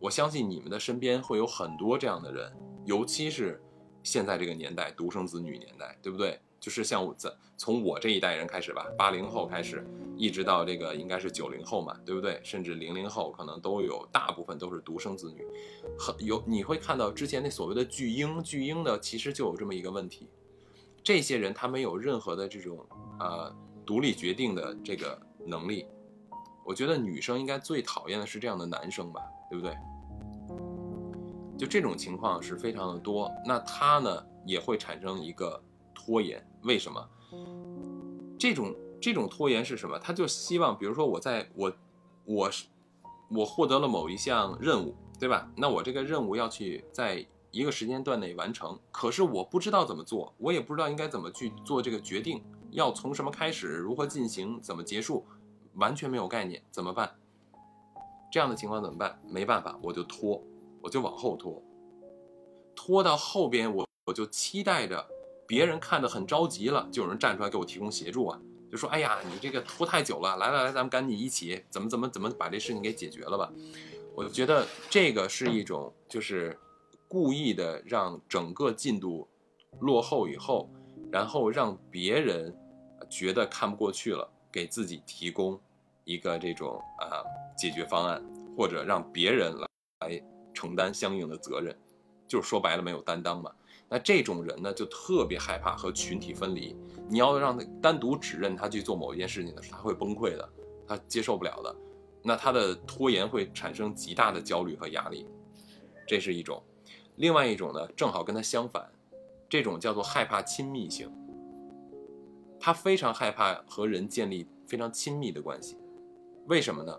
我相信你们的身边会有很多这样的人，尤其是现在这个年代，独生子女年代，对不对？就是像我在从我这一代人开始吧，八零后开始，一直到这个应该是九零后嘛，对不对？甚至零零后可能都有，大部分都是独生子女。很有你会看到之前那所谓的巨婴，巨婴的其实就有这么一个问题，这些人他没有任何的这种呃独立决定的这个能力。我觉得女生应该最讨厌的是这样的男生吧，对不对？就这种情况是非常的多，那他呢也会产生一个。拖延为什么？这种这种拖延是什么？他就希望，比如说我在我我是我获得了某一项任务，对吧？那我这个任务要去在一个时间段内完成，可是我不知道怎么做，我也不知道应该怎么去做这个决定，要从什么开始，如何进行，怎么结束，完全没有概念，怎么办？这样的情况怎么办？没办法，我就拖，我就往后拖，拖到后边，我我就期待着。别人看得很着急了，就有人站出来给我提供协助啊，就说：“哎呀，你这个拖太久了，来来来，咱们赶紧一起怎么怎么怎么把这事情给解决了吧。”我就觉得这个是一种就是故意的让整个进度落后以后，然后让别人觉得看不过去了，给自己提供一个这种啊解决方案，或者让别人来来承担相应的责任，就是说白了没有担当嘛。那这种人呢，就特别害怕和群体分离。你要让他单独指认他去做某一件事情的时候，他会崩溃的，他接受不了的。那他的拖延会产生极大的焦虑和压力，这是一种。另外一种呢，正好跟他相反，这种叫做害怕亲密性。他非常害怕和人建立非常亲密的关系，为什么呢？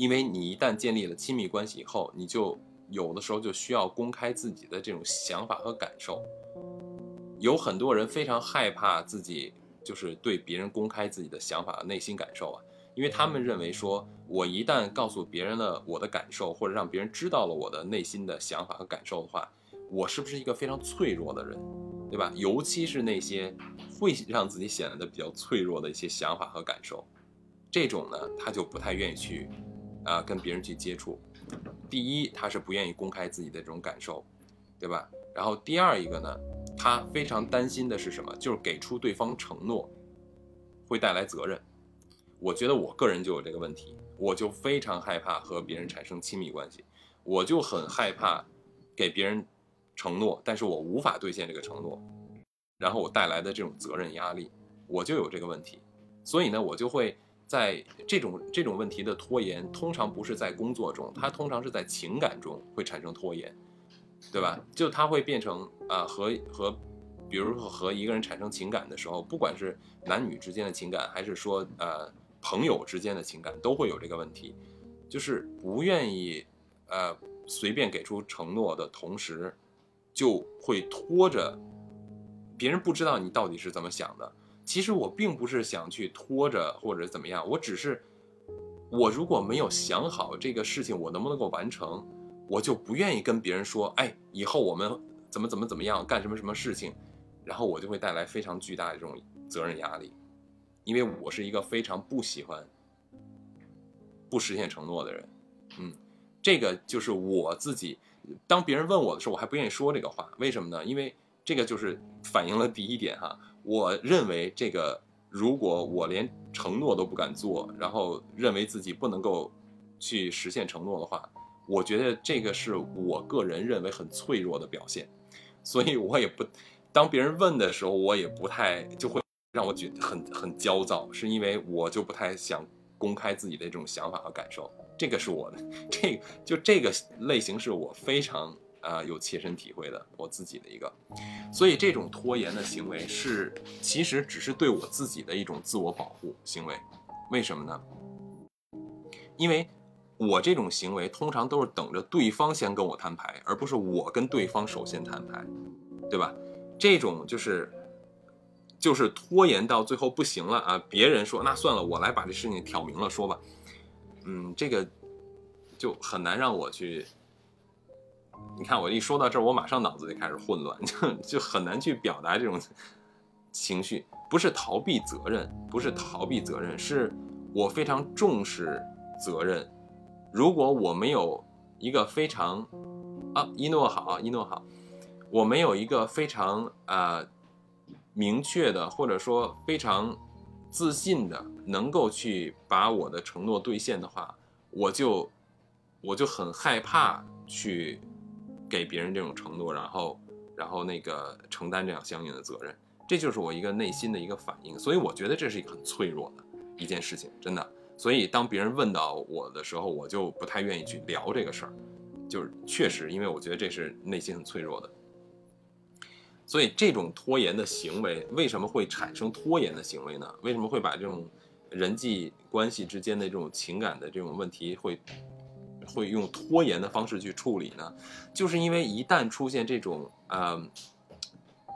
因为你一旦建立了亲密关系以后，你就。有的时候就需要公开自己的这种想法和感受，有很多人非常害怕自己就是对别人公开自己的想法和、内心感受啊，因为他们认为说，我一旦告诉别人了我的感受，或者让别人知道了我的内心的想法和感受的话，我是不是一个非常脆弱的人，对吧？尤其是那些会让自己显得比较脆弱的一些想法和感受，这种呢，他就不太愿意去啊跟别人去接触。第一，他是不愿意公开自己的这种感受，对吧？然后第二一个呢，他非常担心的是什么？就是给出对方承诺会带来责任。我觉得我个人就有这个问题，我就非常害怕和别人产生亲密关系，我就很害怕给别人承诺，但是我无法兑现这个承诺，然后我带来的这种责任压力，我就有这个问题，所以呢，我就会。在这种这种问题的拖延，通常不是在工作中，它通常是在情感中会产生拖延，对吧？就它会变成啊和和，比如说和一个人产生情感的时候，不管是男女之间的情感，还是说呃朋友之间的情感，都会有这个问题，就是不愿意呃随便给出承诺的同时，就会拖着别人不知道你到底是怎么想的。其实我并不是想去拖着或者怎么样，我只是，我如果没有想好这个事情我能不能够完成，我就不愿意跟别人说，哎，以后我们怎么怎么怎么样干什么什么事情，然后我就会带来非常巨大的这种责任压力，因为我是一个非常不喜欢不实现承诺的人，嗯，这个就是我自己，当别人问我的时候，我还不愿意说这个话，为什么呢？因为这个就是反映了第一点哈。我认为这个，如果我连承诺都不敢做，然后认为自己不能够去实现承诺的话，我觉得这个是我个人认为很脆弱的表现，所以我也不，当别人问的时候，我也不太就会让我觉得很很焦躁，是因为我就不太想公开自己的这种想法和感受，这个是我的，这就这个类型是我非常。呃，有切身体会的，我自己的一个，所以这种拖延的行为是，其实只是对我自己的一种自我保护行为。为什么呢？因为我这种行为通常都是等着对方先跟我摊牌，而不是我跟对方首先摊牌，对吧？这种就是就是拖延到最后不行了啊，别人说那算了，我来把这事情挑明了说吧。嗯，这个就很难让我去。你看我一说到这儿，我马上脑子就开始混乱，就就很难去表达这种情绪。不是逃避责任，不是逃避责任，是我非常重视责任。如果我没有一个非常啊，一诺好，一诺好，我没有一个非常啊明确的，或者说非常自信的，能够去把我的承诺兑现的话，我就我就很害怕去给别人这种承诺，然后然后那个承担这样相应的责任。这就是我一个内心的一个反应，所以我觉得这是一个很脆弱的一件事情，真的。所以当别人问到我的时候，我就不太愿意去聊这个事儿，就是确实，因为我觉得这是内心很脆弱的。所以这种拖延的行为，为什么会产生拖延的行为呢？为什么会把这种人际关系之间的这种情感的这种问题会会用拖延的方式去处理呢？就是因为一旦出现这种呃。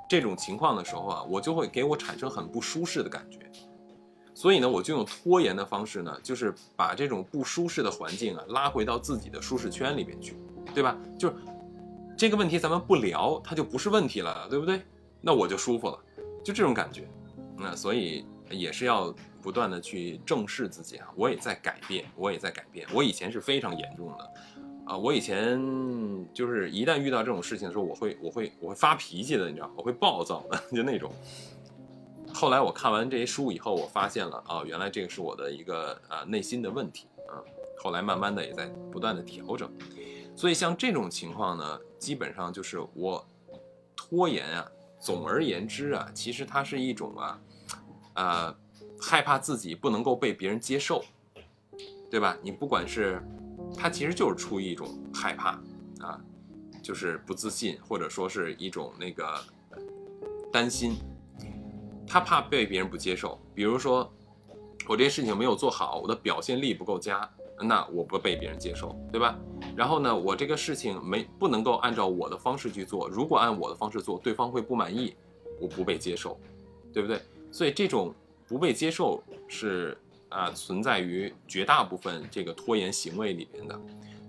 这种情况的时候啊，我就会给我产生很不舒适的感觉，所以呢，我就用拖延的方式呢，就是把这种不舒适的环境啊拉回到自己的舒适圈里面去，对吧？就是这个问题咱们不聊，它就不是问题了，对不对？那我就舒服了，就这种感觉。那所以也是要不断的去正视自己啊，我也在改变，我也在改变。我以前是非常严重的。啊，我以前就是一旦遇到这种事情的时候，我会我会我会发脾气的，你知道，我会暴躁的，就那种。后来我看完这些书以后，我发现了啊，原来这个是我的一个呃内心的问题啊。后来慢慢的也在不断的调整，所以像这种情况呢，基本上就是我拖延啊。总而言之啊，其实它是一种啊，呃，害怕自己不能够被别人接受，对吧？你不管是。他其实就是出于一种害怕啊，就是不自信，或者说是一种那个担心。他怕被别人不接受，比如说我这件事情没有做好，我的表现力不够佳，那我不被别人接受，对吧？然后呢，我这个事情没不能够按照我的方式去做，如果按我的方式做，对方会不满意，我不被接受，对不对？所以这种不被接受是。啊，存在于绝大部分这个拖延行为里面的。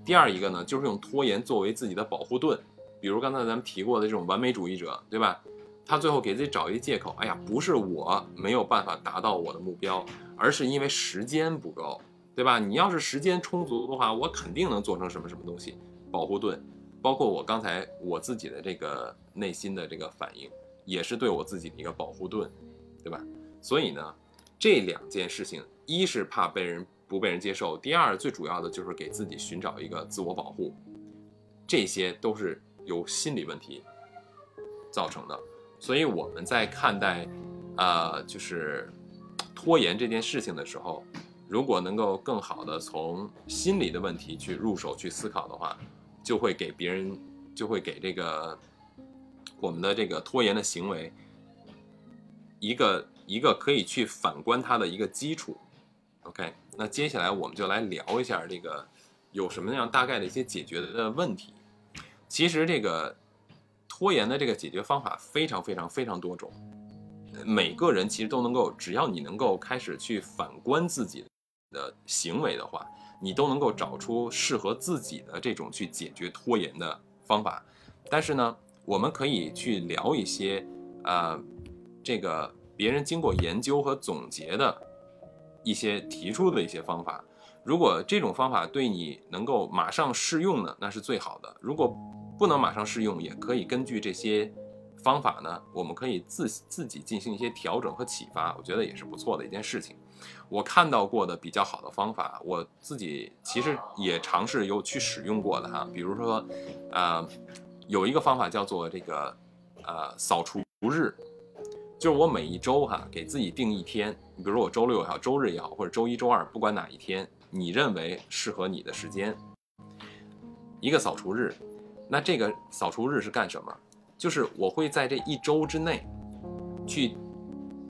第二一个呢，就是用拖延作为自己的保护盾，比如刚才咱们提过的这种完美主义者，对吧？他最后给自己找一个借口，哎呀，不是我没有办法达到我的目标，而是因为时间不够，对吧？你要是时间充足的话，我肯定能做成什么什么东西。保护盾，包括我刚才我自己的这个内心的这个反应，也是对我自己的一个保护盾，对吧？所以呢，这两件事情。一是怕被人不被人接受，第二最主要的就是给自己寻找一个自我保护，这些都是由心理问题造成的。所以我们在看待，呃，就是拖延这件事情的时候，如果能够更好的从心理的问题去入手去思考的话，就会给别人，就会给这个我们的这个拖延的行为一个一个可以去反观它的一个基础。OK，那接下来我们就来聊一下这个有什么样大概的一些解决的问题。其实这个拖延的这个解决方法非常非常非常多种，每个人其实都能够，只要你能够开始去反观自己的行为的话，你都能够找出适合自己的这种去解决拖延的方法。但是呢，我们可以去聊一些呃，这个别人经过研究和总结的。一些提出的一些方法，如果这种方法对你能够马上适用呢，那是最好的。如果不能马上适用，也可以根据这些方法呢，我们可以自自己进行一些调整和启发，我觉得也是不错的一件事情。我看到过的比较好的方法，我自己其实也尝试有去使用过的哈，比如说，呃，有一个方法叫做这个呃扫除日。就是我每一周哈，给自己定一天，你比如说我周六也好，周日也好，或者周一周二，不管哪一天，你认为适合你的时间，一个扫除日。那这个扫除日是干什么？就是我会在这一周之内，去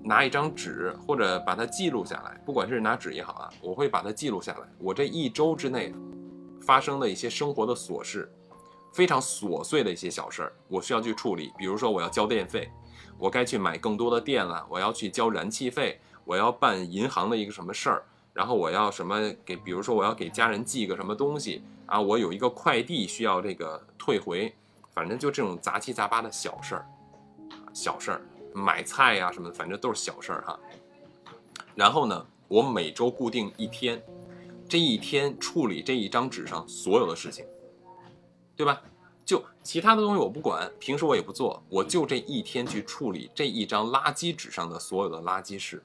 拿一张纸或者把它记录下来，不管是拿纸也好啊，我会把它记录下来。我这一周之内发生的一些生活的琐事，非常琐碎的一些小事儿，我需要去处理。比如说我要交电费。我该去买更多的电了，我要去交燃气费，我要办银行的一个什么事儿，然后我要什么给，比如说我要给家人寄个什么东西啊，我有一个快递需要这个退回，反正就这种杂七杂八的小事儿，小事儿，买菜呀什么的，反正都是小事儿哈。然后呢，我每周固定一天，这一天处理这一张纸上所有的事情，对吧？就其他的东西我不管，平时我也不做，我就这一天去处理这一张垃圾纸上的所有的垃圾事。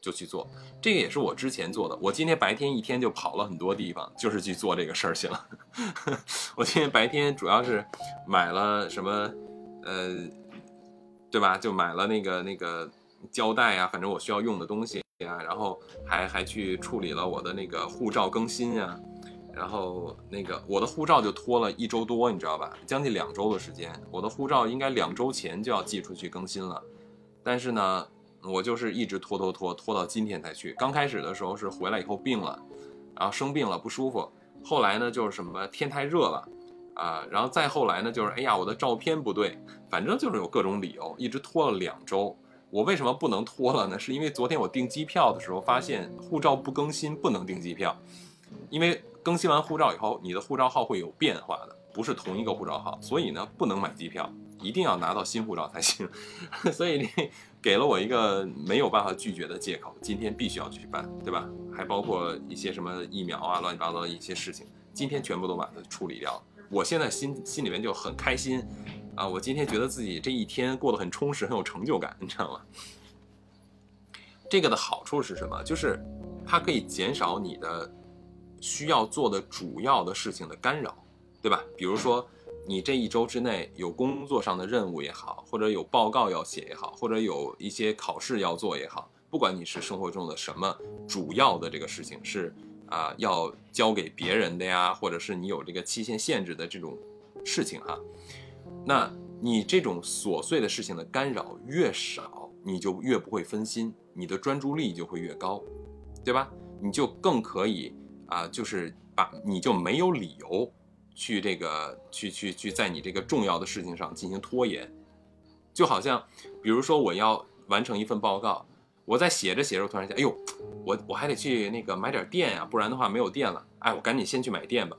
就去做，这个也是我之前做的。我今天白天一天就跑了很多地方，就是去做这个事儿去了。我今天白天主要是买了什么，呃，对吧？就买了那个那个胶带啊，反正我需要用的东西啊，然后还还去处理了我的那个护照更新啊，然后那个我的护照就拖了一周多，你知道吧？将近两周的时间，我的护照应该两周前就要寄出去更新了，但是呢。我就是一直拖拖拖拖到今天才去。刚开始的时候是回来以后病了，然后生病了不舒服。后来呢就是什么天太热了，啊，然后再后来呢就是哎呀我的照片不对，反正就是有各种理由，一直拖了两周。我为什么不能拖了呢？是因为昨天我订机票的时候发现护照不更新不能订机票，因为更新完护照以后你的护照号会有变化的，不是同一个护照号，所以呢不能买机票，一定要拿到新护照才行。所以你。给了我一个没有办法拒绝的借口，今天必须要去办，对吧？还包括一些什么疫苗啊，乱七八糟的一些事情，今天全部都把它处理掉。我现在心心里面就很开心，啊，我今天觉得自己这一天过得很充实，很有成就感，你知道吗？这个的好处是什么？就是它可以减少你的需要做的主要的事情的干扰，对吧？比如说。你这一周之内有工作上的任务也好，或者有报告要写也好，或者有一些考试要做也好，不管你是生活中的什么主要的这个事情是啊要交给别人的呀，或者是你有这个期限限制的这种事情哈，那你这种琐碎的事情的干扰越少，你就越不会分心，你的专注力就会越高，对吧？你就更可以啊，就是把你就没有理由。去这个去去去，在你这个重要的事情上进行拖延，就好像，比如说我要完成一份报告，我在写着写着，突然间，哎呦，我我还得去那个买点电呀，不然的话没有电了。哎，我赶紧先去买电吧，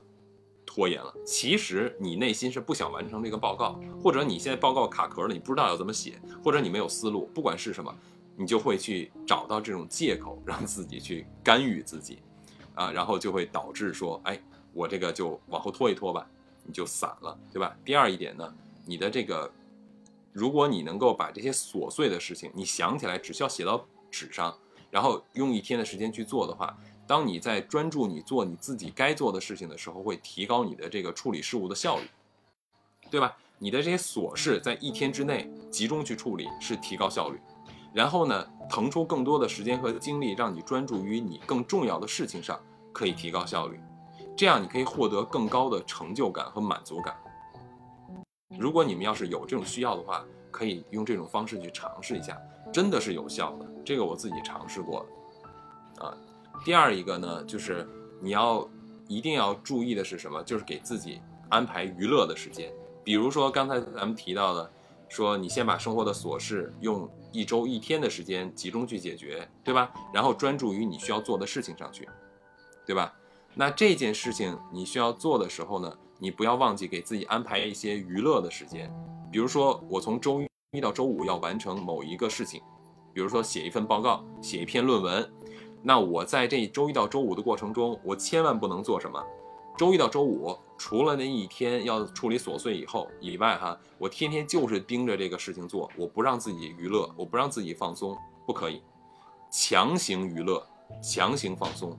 拖延了。其实你内心是不想完成这个报告，或者你现在报告卡壳了，你不知道要怎么写，或者你没有思路，不管是什么，你就会去找到这种借口，让自己去干预自己，啊，然后就会导致说，哎。我这个就往后拖一拖吧，你就散了，对吧？第二一点呢，你的这个，如果你能够把这些琐碎的事情，你想起来只需要写到纸上，然后用一天的时间去做的话，当你在专注你做你自己该做的事情的时候，会提高你的这个处理事务的效率，对吧？你的这些琐事在一天之内集中去处理是提高效率，然后呢，腾出更多的时间和精力让你专注于你更重要的事情上，可以提高效率。这样你可以获得更高的成就感和满足感。如果你们要是有这种需要的话，可以用这种方式去尝试一下，真的是有效的。这个我自己尝试过了。啊，第二一个呢，就是你要一定要注意的是什么？就是给自己安排娱乐的时间。比如说刚才咱们提到的，说你先把生活的琐事用一周一天的时间集中去解决，对吧？然后专注于你需要做的事情上去，对吧？那这件事情你需要做的时候呢，你不要忘记给自己安排一些娱乐的时间，比如说我从周一到周五要完成某一个事情，比如说写一份报告、写一篇论文，那我在这周一到周五的过程中，我千万不能做什么。周一到周五除了那一天要处理琐碎以后以外，哈，我天天就是盯着这个事情做，我不让自己娱乐，我不让自己放松，不可以，强行娱乐，强行放松。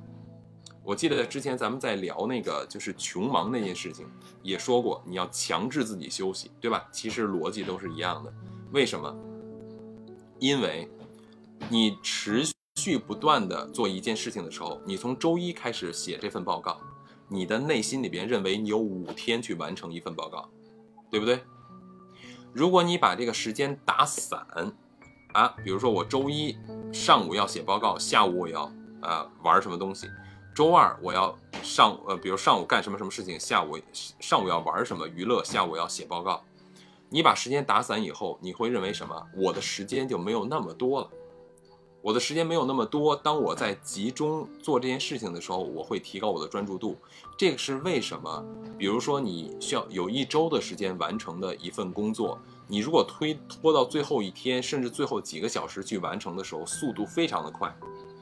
我记得之前咱们在聊那个就是穷忙那件事情，也说过你要强制自己休息，对吧？其实逻辑都是一样的。为什么？因为，你持续不断的做一件事情的时候，你从周一开始写这份报告，你的内心里边认为你有五天去完成一份报告，对不对？如果你把这个时间打散，啊，比如说我周一上午要写报告，下午我要啊玩什么东西。周二我要上呃，比如上午干什么什么事情，下午上午要玩什么娱乐，下午要写报告。你把时间打散以后，你会认为什么？我的时间就没有那么多了。我的时间没有那么多，当我在集中做这件事情的时候，我会提高我的专注度。这个是为什么？比如说，你需要有一周的时间完成的一份工作，你如果推拖到最后一天，甚至最后几个小时去完成的时候，速度非常的快。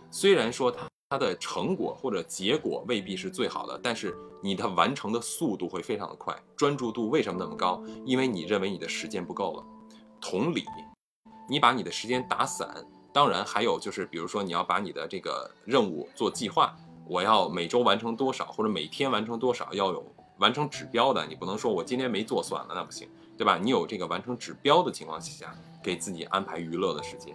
虽然说它它的成果或者结果未必是最好的，但是你的完成的速度会非常的快。专注度为什么那么高？因为你认为你的时间不够了。同理，你把你的时间打散。当然，还有就是，比如说你要把你的这个任务做计划，我要每周完成多少，或者每天完成多少，要有完成指标的。你不能说我今天没做算了，那不行，对吧？你有这个完成指标的情况下，给自己安排娱乐的时间，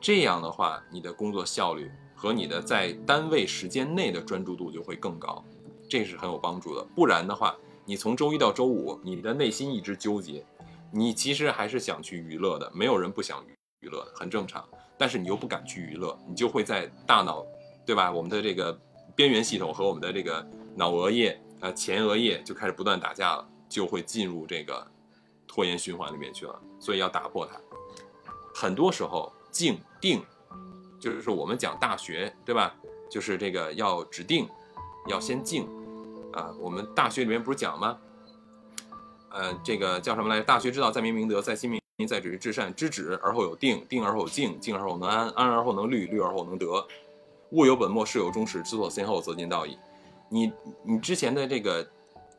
这样的话，你的工作效率和你的在单位时间内的专注度就会更高，这是很有帮助的。不然的话，你从周一到周五，你的内心一直纠结，你其实还是想去娱乐的，没有人不想娱乐，很正常。但是你又不敢去娱乐，你就会在大脑，对吧？我们的这个边缘系统和我们的这个脑额叶、呃前额叶就开始不断打架了，就会进入这个拖延循环里面去了。所以要打破它。很多时候静定，就是说我们讲大学，对吧？就是这个要指定，要先静啊。我们大学里面不是讲吗？呃，这个叫什么来着？大学之道，在明明德，在亲民。在止于至善，知止而后有定，定而后有静，静而后能安，安而后能虑，虑而后能得。物有本末，事有终始，知所先后，则近道矣。你你之前的这个，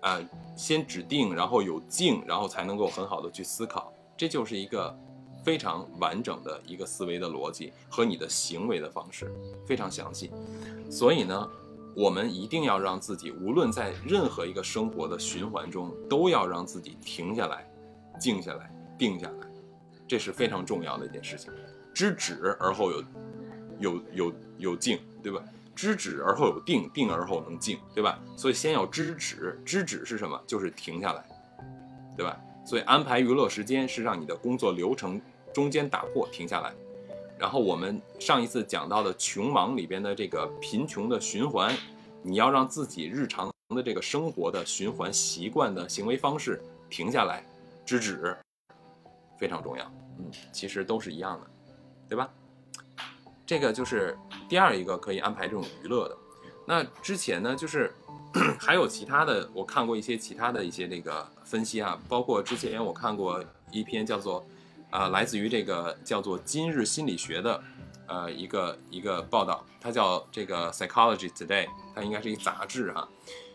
啊，先指定，然后有静，然后才能够很好的去思考，这就是一个非常完整的一个思维的逻辑和你的行为的方式，非常详细。所以呢，我们一定要让自己，无论在任何一个生活的循环中，都要让自己停下来，静下来。定下来，这是非常重要的一件事情。知止而后有，有有有静，对吧？知止而后有定，定而后能静，对吧？所以先要知止，知止是什么？就是停下来，对吧？所以安排娱乐时间是让你的工作流程中间打破，停下来。然后我们上一次讲到的穷忙里边的这个贫穷的循环，你要让自己日常的这个生活的循环习惯的行为方式停下来，制止。非常重要，嗯，其实都是一样的，对吧？这个就是第二一个可以安排这种娱乐的。那之前呢，就是 还有其他的，我看过一些其他的一些这个分析啊，包括之前我看过一篇叫做啊，来自于这个叫做《今日心理学》的呃一个一个报道，它叫这个 Psychology Today，它应该是一杂志哈。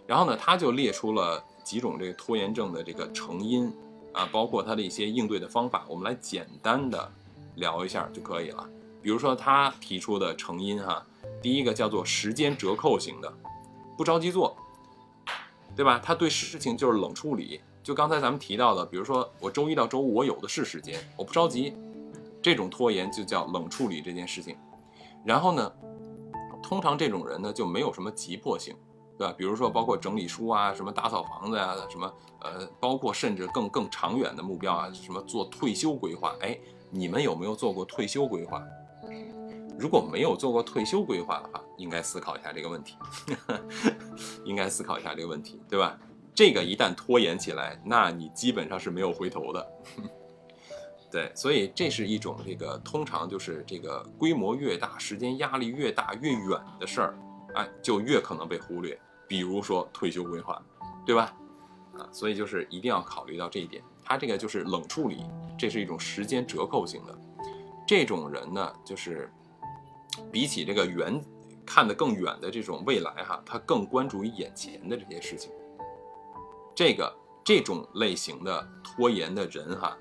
然后呢，它就列出了几种这个拖延症的这个成因。啊，包括他的一些应对的方法，我们来简单的聊一下就可以了。比如说他提出的成因哈，第一个叫做时间折扣型的，不着急做，对吧？他对事情就是冷处理。就刚才咱们提到的，比如说我周一到周五我有的是时间，我不着急，这种拖延就叫冷处理这件事情。然后呢，通常这种人呢就没有什么急迫性。对吧？比如说，包括整理书啊，什么打扫房子呀，什么呃，包括甚至更更长远的目标啊，什么做退休规划。哎，你们有没有做过退休规划？如果没有做过退休规划的话，应该思考一下这个问题，应该思考一下这个问题，对吧？这个一旦拖延起来，那你基本上是没有回头的。对，所以这是一种这个通常就是这个规模越大，时间压力越大越远的事儿，哎，就越可能被忽略。比如说退休规划，对吧？啊，所以就是一定要考虑到这一点。他这个就是冷处理，这是一种时间折扣型的。这种人呢，就是比起这个远看得更远的这种未来哈，他更关注于眼前的这些事情。这个这种类型的拖延的人哈，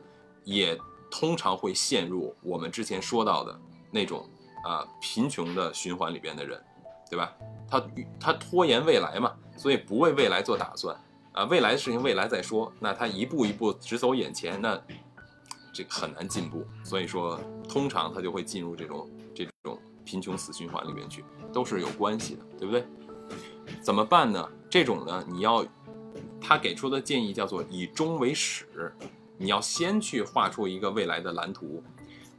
也通常会陷入我们之前说到的那种啊贫穷的循环里边的人。对吧？他他拖延未来嘛，所以不为未来做打算啊。未来的事情未来再说。那他一步一步只走眼前，那这个很难进步。所以说，通常他就会进入这种这种贫穷死循环里面去，都是有关系的，对不对？怎么办呢？这种呢，你要他给出的建议叫做以终为始，你要先去画出一个未来的蓝图，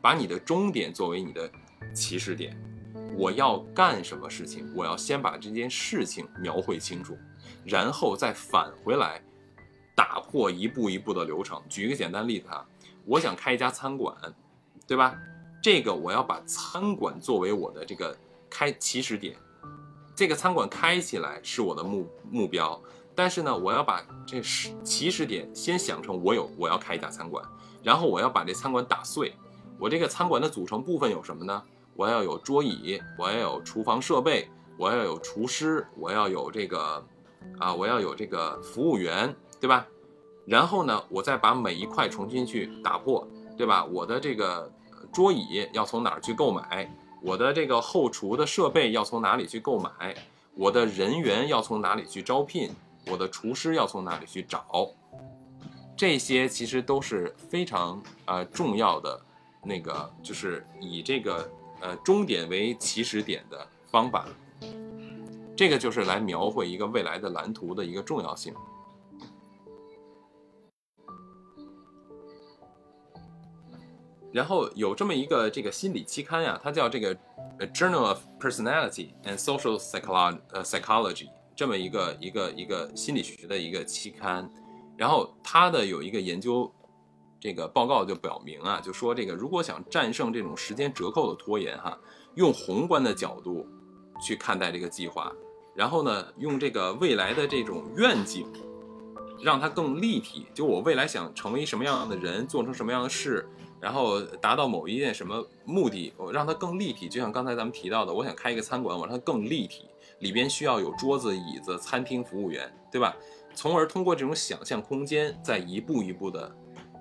把你的终点作为你的起始点。我要干什么事情？我要先把这件事情描绘清楚，然后再返回来，打破一步一步的流程。举一个简单例子哈，我想开一家餐馆，对吧？这个我要把餐馆作为我的这个开起始点，这个餐馆开起来是我的目目标，但是呢，我要把这始起始点先想成我有我要开一家餐馆，然后我要把这餐馆打碎，我这个餐馆的组成部分有什么呢？我要有桌椅，我要有厨房设备，我要有厨师，我要有这个啊，我要有这个服务员，对吧？然后呢，我再把每一块重新去打破，对吧？我的这个桌椅要从哪儿去购买？我的这个后厨的设备要从哪里去购买？我的人员要从哪里去招聘？我的厨师要从哪里去找？这些其实都是非常呃重要的，那个就是以这个呃终点为起始点的方法。这个就是来描绘一个未来的蓝图的一个重要性。然后有这么一个这个心理期刊呀，它叫这个《Journal of Personality and Social Psychology》呃 Psychology 这么一个一个一个心理学的一个期刊。然后他的有一个研究这个报告就表明啊，就说这个如果想战胜这种时间折扣的拖延哈，用宏观的角度去看待这个计划，然后呢，用这个未来的这种愿景，让它更立体。就我未来想成为什么样的人，做成什么样的事。然后达到某一件什么目的，我让它更立体。就像刚才咱们提到的，我想开一个餐馆，我让它更立体，里边需要有桌子、椅子、餐厅服务员，对吧？从而通过这种想象空间，再一步一步的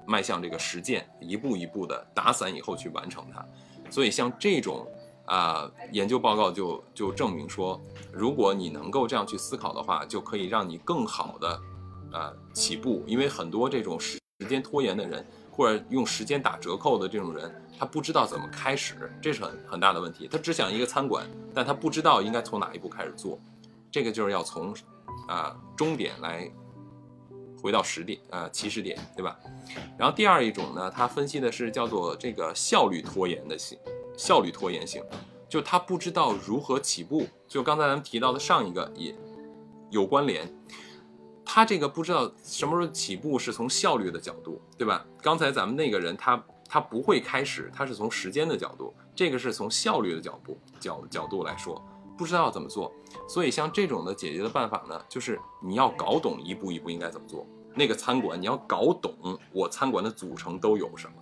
迈向这个实践，一步一步的打散以后去完成它。所以像这种啊研究报告就就证明说，如果你能够这样去思考的话，就可以让你更好的啊起步。因为很多这种时间拖延的人。或者用时间打折扣的这种人，他不知道怎么开始，这是很很大的问题。他只想一个餐馆，但他不知道应该从哪一步开始做。这个就是要从，啊终点来回到始点，呃起始点，对吧？然后第二一种呢，他分析的是叫做这个效率拖延的性，效率拖延性，就他不知道如何起步。就刚才咱们提到的上一个也有关联。他这个不知道什么时候起步，是从效率的角度，对吧？刚才咱们那个人，他它不会开始，它是从时间的角度，这个是从效率的角度角角度来说，不知道怎么做。所以像这种的解决的办法呢，就是你要搞懂一步一步应该怎么做。那个餐馆你要搞懂我餐馆的组成都有什么，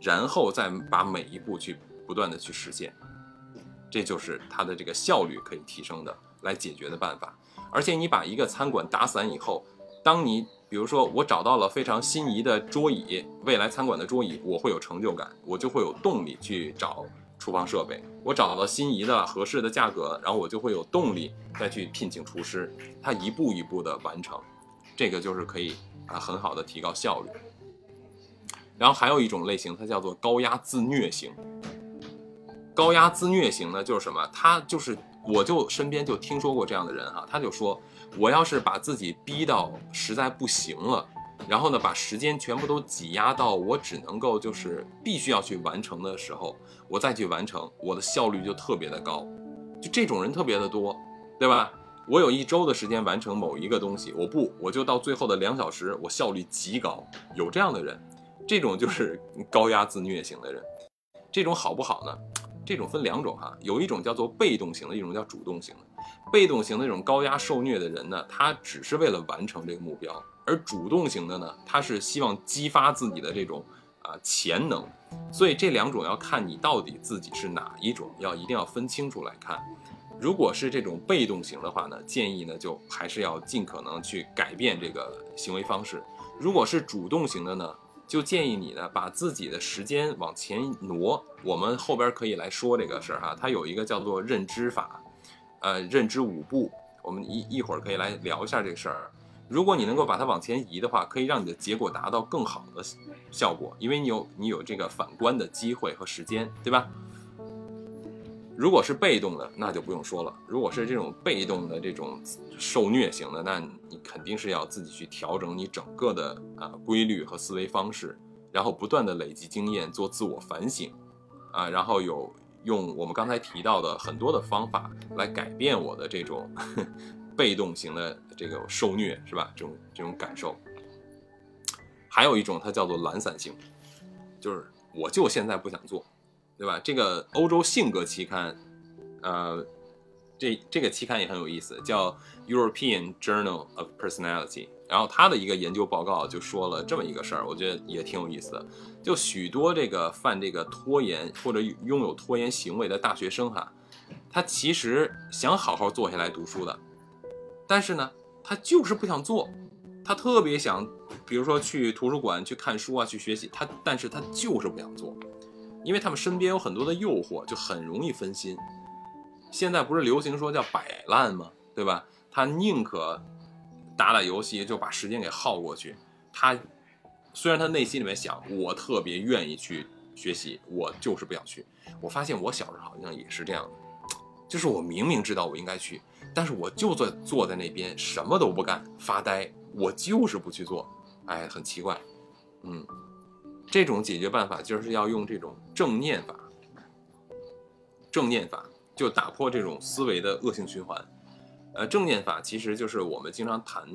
然后再把每一步去不断的去实现，这就是它的这个效率可以提升的来解决的办法。而且你把一个餐馆打散以后，当你比如说我找到了非常心仪的桌椅，未来餐馆的桌椅，我会有成就感，我就会有动力去找厨房设备。我找到了心仪的合适的价格，然后我就会有动力再去聘请厨师，他一步一步的完成，这个就是可以啊很好的提高效率。然后还有一种类型，它叫做高压自虐型。高压自虐型呢，就是什么？他就是。我就身边就听说过这样的人哈，他就说，我要是把自己逼到实在不行了，然后呢，把时间全部都挤压到我只能够就是必须要去完成的时候，我再去完成，我的效率就特别的高。就这种人特别的多，对吧？我有一周的时间完成某一个东西，我不，我就到最后的两小时，我效率极高。有这样的人，这种就是高压自虐型的人，这种好不好呢？这种分两种哈，有一种叫做被动型的，一种叫主动型的。被动型的这种高压受虐的人呢，他只是为了完成这个目标；而主动型的呢，他是希望激发自己的这种啊潜能。所以这两种要看你到底自己是哪一种，要一定要分清楚来看。如果是这种被动型的话呢，建议呢就还是要尽可能去改变这个行为方式。如果是主动型的呢？就建议你呢，把自己的时间往前挪。我们后边可以来说这个事儿哈，它有一个叫做认知法，呃，认知五步。我们一一会儿可以来聊一下这个事儿。如果你能够把它往前移的话，可以让你的结果达到更好的效果，因为你有你有这个反观的机会和时间，对吧？如果是被动的，那就不用说了。如果是这种被动的这种受虐型的，那你肯定是要自己去调整你整个的啊规律和思维方式，然后不断的累积经验，做自我反省，啊，然后有用我们刚才提到的很多的方法来改变我的这种 被动型的这个受虐，是吧？这种这种感受。还有一种，它叫做懒散型，就是我就现在不想做。对吧？这个欧洲性格期刊，呃，这这个期刊也很有意思，叫 European Journal of Personality。然后他的一个研究报告就说了这么一个事儿，我觉得也挺有意思的。就许多这个犯这个拖延或者拥有拖延行为的大学生哈，他其实想好好坐下来读书的，但是呢，他就是不想做，他特别想，比如说去图书馆去看书啊，去学习，他但是他就是不想做，因为他们身边有很多的诱惑，就很容易分心。现在不是流行说叫摆烂吗？对吧？他宁可。打打游戏就把时间给耗过去，他虽然他内心里面想我特别愿意去学习，我就是不想去。我发现我小时候好像也是这样，就是我明明知道我应该去，但是我就坐坐在那边什么都不干发呆，我就是不去做。哎，很奇怪，嗯，这种解决办法就是要用这种正念法，正念法就打破这种思维的恶性循环。呃，正念法其实就是我们经常谈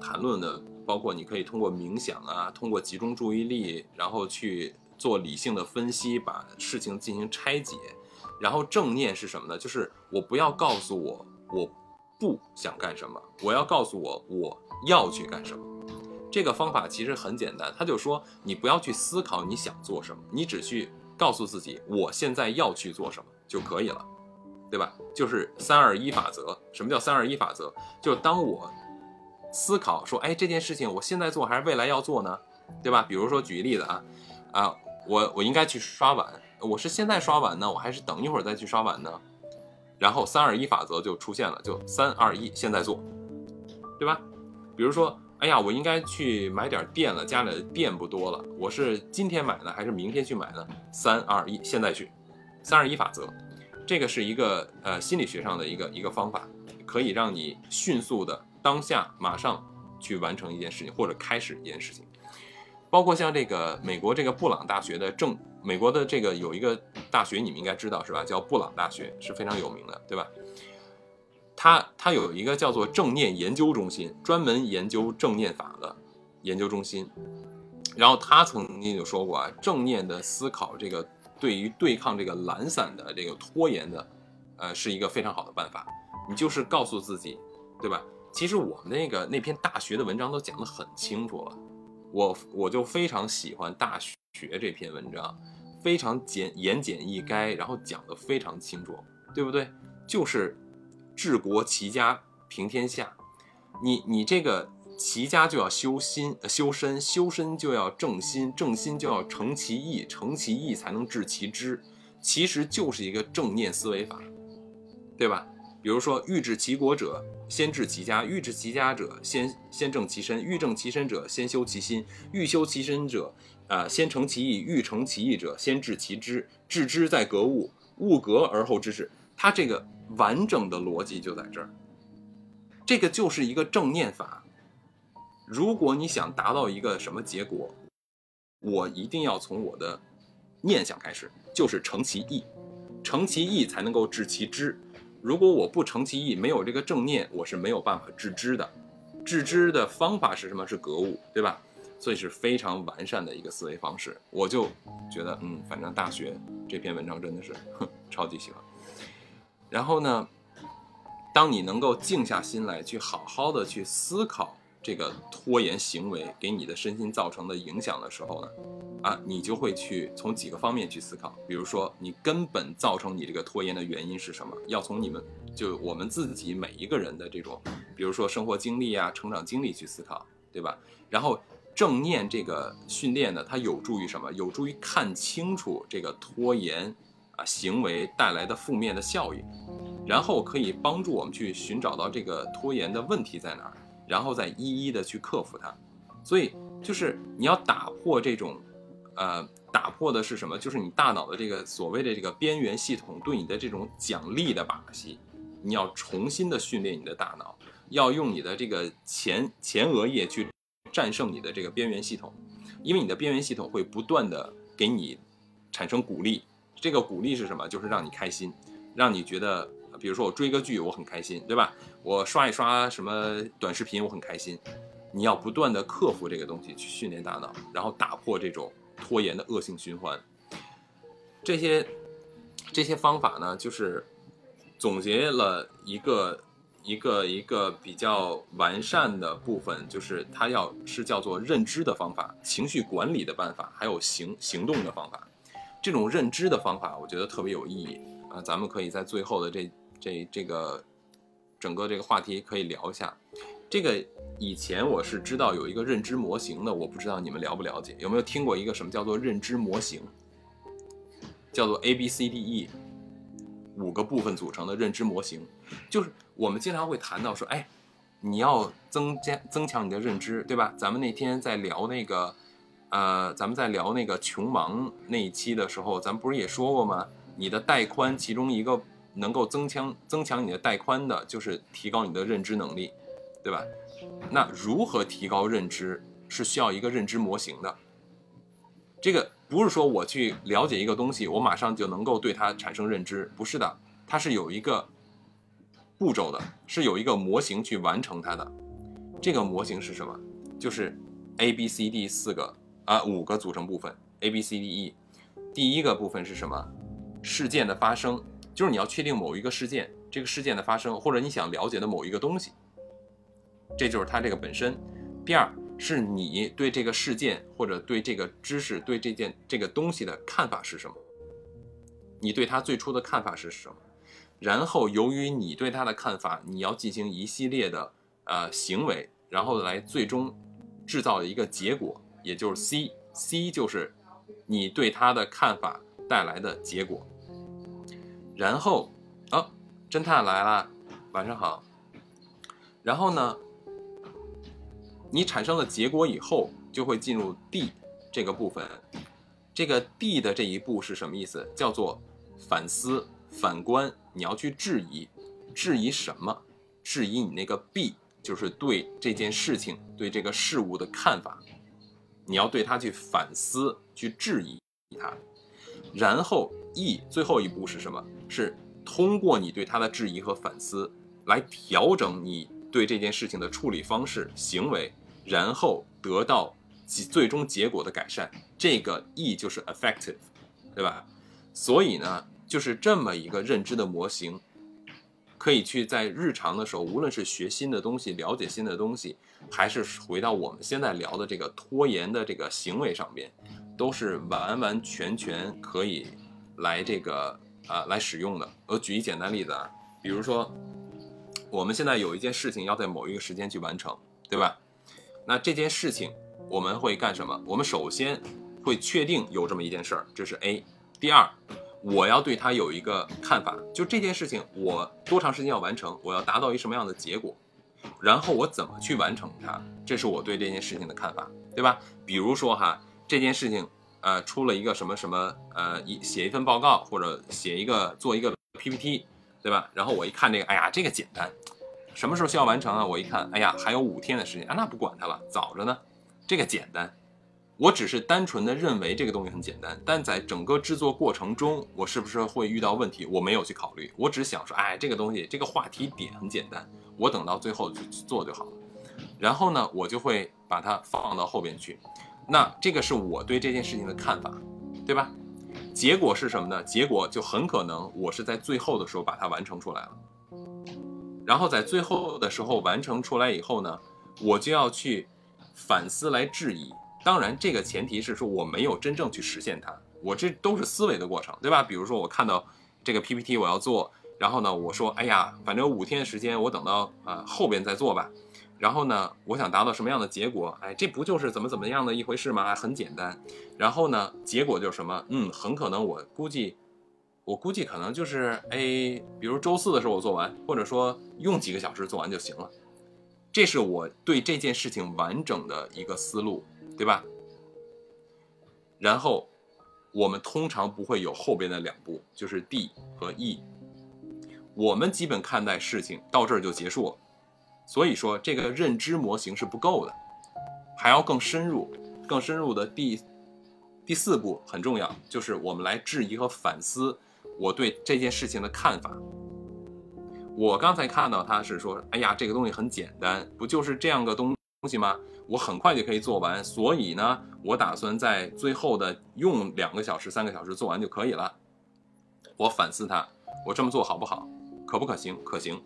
谈论的，包括你可以通过冥想啊，通过集中注意力，然后去做理性的分析，把事情进行拆解。然后正念是什么呢？就是我不要告诉我我不想干什么，我要告诉我我要去干什么。这个方法其实很简单，他就说你不要去思考你想做什么，你只去告诉自己我现在要去做什么就可以了。对吧？就是三二一法则。什么叫三二一法则？就是当我思考说，哎，这件事情我现在做还是未来要做呢？对吧？比如说举个例子啊，啊，我我应该去刷碗，我是现在刷碗呢，我还是等一会儿再去刷碗呢？然后三二一法则就出现了，就三二一，现在做，对吧？比如说，哎呀，我应该去买点电了，家里的电不多了，我是今天买呢，还是明天去买呢？三二一，现在去，三二一法则。这个是一个呃心理学上的一个一个方法，可以让你迅速的当下马上去完成一件事情或者开始一件事情。包括像这个美国这个布朗大学的正，美国的这个有一个大学你们应该知道是吧？叫布朗大学是非常有名的，对吧？它它有一个叫做正念研究中心，专门研究正念法的研究中心。然后他曾经就说过啊，正念的思考这个。对于对抗这个懒散的这个拖延的，呃，是一个非常好的办法。你就是告诉自己，对吧？其实我们那个那篇大学的文章都讲得很清楚了。我我就非常喜欢大学这篇文章，非常简言简意赅，然后讲得非常清楚，对不对？就是治国齐家平天下。你你这个。齐家就要修心，修身，修身就要正心，正心就要成其意，成其意才能治其知，其实就是一个正念思维法，对吧？比如说，欲治其国者，先治其家；欲治其家者，先先正其身；欲正其身者，先修其心；欲修其身者，啊，先成其意；欲成其意者，先治其知。治之在格物，物格而后知之。它这个完整的逻辑就在这儿，这个就是一个正念法。如果你想达到一个什么结果，我一定要从我的念想开始，就是成其意，成其意才能够治其知。如果我不成其意，没有这个正念，我是没有办法致知的。致知的方法是什么？是格物，对吧？所以是非常完善的一个思维方式。我就觉得，嗯，反正大学这篇文章真的是超级喜欢。然后呢，当你能够静下心来，去好好的去思考。这个拖延行为给你的身心造成的影响的时候呢，啊，你就会去从几个方面去思考。比如说，你根本造成你这个拖延的原因是什么？要从你们就我们自己每一个人的这种，比如说生活经历啊、成长经历去思考，对吧？然后正念这个训练呢，它有助于什么？有助于看清楚这个拖延啊行为带来的负面的效应，然后可以帮助我们去寻找到这个拖延的问题在哪儿。然后再一一的去克服它，所以就是你要打破这种，呃，打破的是什么？就是你大脑的这个所谓的这个边缘系统对你的这种奖励的把戏，你要重新的训练你的大脑，要用你的这个前前额叶去战胜你的这个边缘系统，因为你的边缘系统会不断的给你产生鼓励，这个鼓励是什么？就是让你开心，让你觉得。比如说我追个剧，我很开心，对吧？我刷一刷什么短视频，我很开心。你要不断的克服这个东西，去训练大脑，然后打破这种拖延的恶性循环。这些这些方法呢，就是总结了一个一个一个比较完善的部分，就是它要是叫做认知的方法、情绪管理的办法，还有行行动的方法。这种认知的方法，我觉得特别有意义啊！咱们可以在最后的这这这个整个这个话题可以聊一下。这个以前我是知道有一个认知模型的，我不知道你们了不了解，有没有听过一个什么叫做认知模型？叫做 A B C D E 五个部分组成的认知模型，就是我们经常会谈到说，哎，你要增加增强你的认知，对吧？咱们那天在聊那个，呃，咱们在聊那个穷忙那一期的时候，咱们不是也说过吗？你的带宽，其中一个能够增强增强你的带宽的，就是提高你的认知能力，对吧？那如何提高认知，是需要一个认知模型的，这个。不是说我去了解一个东西，我马上就能够对它产生认知，不是的，它是有一个步骤的，是有一个模型去完成它的。这个模型是什么？就是 A B C D 四个啊五个组成部分 A B C D E。第一个部分是什么？事件的发生，就是你要确定某一个事件，这个事件的发生，或者你想了解的某一个东西，这就是它这个本身。第二。是你对这个事件或者对这个知识、对这件这个东西的看法是什么？你对它最初的看法是什么？然后由于你对它的看法，你要进行一系列的呃行为，然后来最终制造一个结果，也就是 C，C 就是你对它的看法带来的结果。然后，哦，侦探来了，晚上好。然后呢？你产生了结果以后，就会进入 D 这个部分。这个 D 的这一步是什么意思？叫做反思、反观。你要去质疑，质疑什么？质疑你那个 B，就是对这件事情、对这个事物的看法。你要对它去反思、去质疑它。然后 E 最后一步是什么？是通过你对它的质疑和反思，来调整你对这件事情的处理方式、行为。然后得到最终结果的改善，这个 E 就是 effective，对吧？所以呢，就是这么一个认知的模型，可以去在日常的时候，无论是学新的东西、了解新的东西，还是回到我们现在聊的这个拖延的这个行为上边，都是完完全全可以来这个啊来使用的。我举一简单例子啊，比如说我们现在有一件事情要在某一个时间去完成，对吧？那这件事情我们会干什么？我们首先会确定有这么一件事儿，这是 A。第二，我要对它有一个看法，就这件事情我多长时间要完成，我要达到一什么样的结果，然后我怎么去完成它，这是我对这件事情的看法，对吧？比如说哈，这件事情呃出了一个什么什么呃一写一份报告或者写一个做一个 PPT，对吧？然后我一看这个，哎呀，这个简单。什么时候需要完成啊？我一看，哎呀，还有五天的时间啊，那不管它了，早着呢。这个简单，我只是单纯的认为这个东西很简单，但在整个制作过程中，我是不是会遇到问题？我没有去考虑，我只想说，哎，这个东西这个话题点很简单，我等到最后去做就好了。然后呢，我就会把它放到后边去。那这个是我对这件事情的看法，对吧？结果是什么呢？结果就很可能我是在最后的时候把它完成出来了。然后在最后的时候完成出来以后呢，我就要去反思来质疑。当然，这个前提是说我没有真正去实现它，我这都是思维的过程，对吧？比如说我看到这个 PPT 我要做，然后呢，我说，哎呀，反正五天的时间，我等到啊后边再做吧。然后呢，我想达到什么样的结果？哎，这不就是怎么怎么样的一回事吗？很简单。然后呢，结果就是什么？嗯，很可能我估计。我估计可能就是，哎，比如周四的时候我做完，或者说用几个小时做完就行了。这是我对这件事情完整的一个思路，对吧？然后我们通常不会有后边的两步，就是 D 和 E。我们基本看待事情到这儿就结束了。所以说，这个认知模型是不够的，还要更深入、更深入的第第四步很重要，就是我们来质疑和反思。我对这件事情的看法，我刚才看到他是说，哎呀，这个东西很简单，不就是这样个东东西吗？我很快就可以做完，所以呢，我打算在最后的用两个小时、三个小时做完就可以了。我反思他，我这么做好不好？可不可行？可行。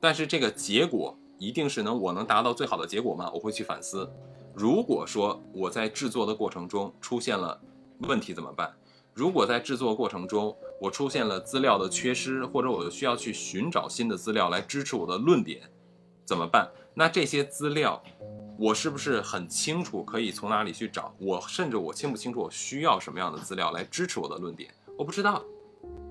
但是这个结果一定是能我能达到最好的结果吗？我会去反思。如果说我在制作的过程中出现了问题怎么办？如果在制作过程中我出现了资料的缺失，或者我需要去寻找新的资料来支持我的论点，怎么办？那这些资料我是不是很清楚可以从哪里去找？我甚至我清不清楚我需要什么样的资料来支持我的论点？我不知道，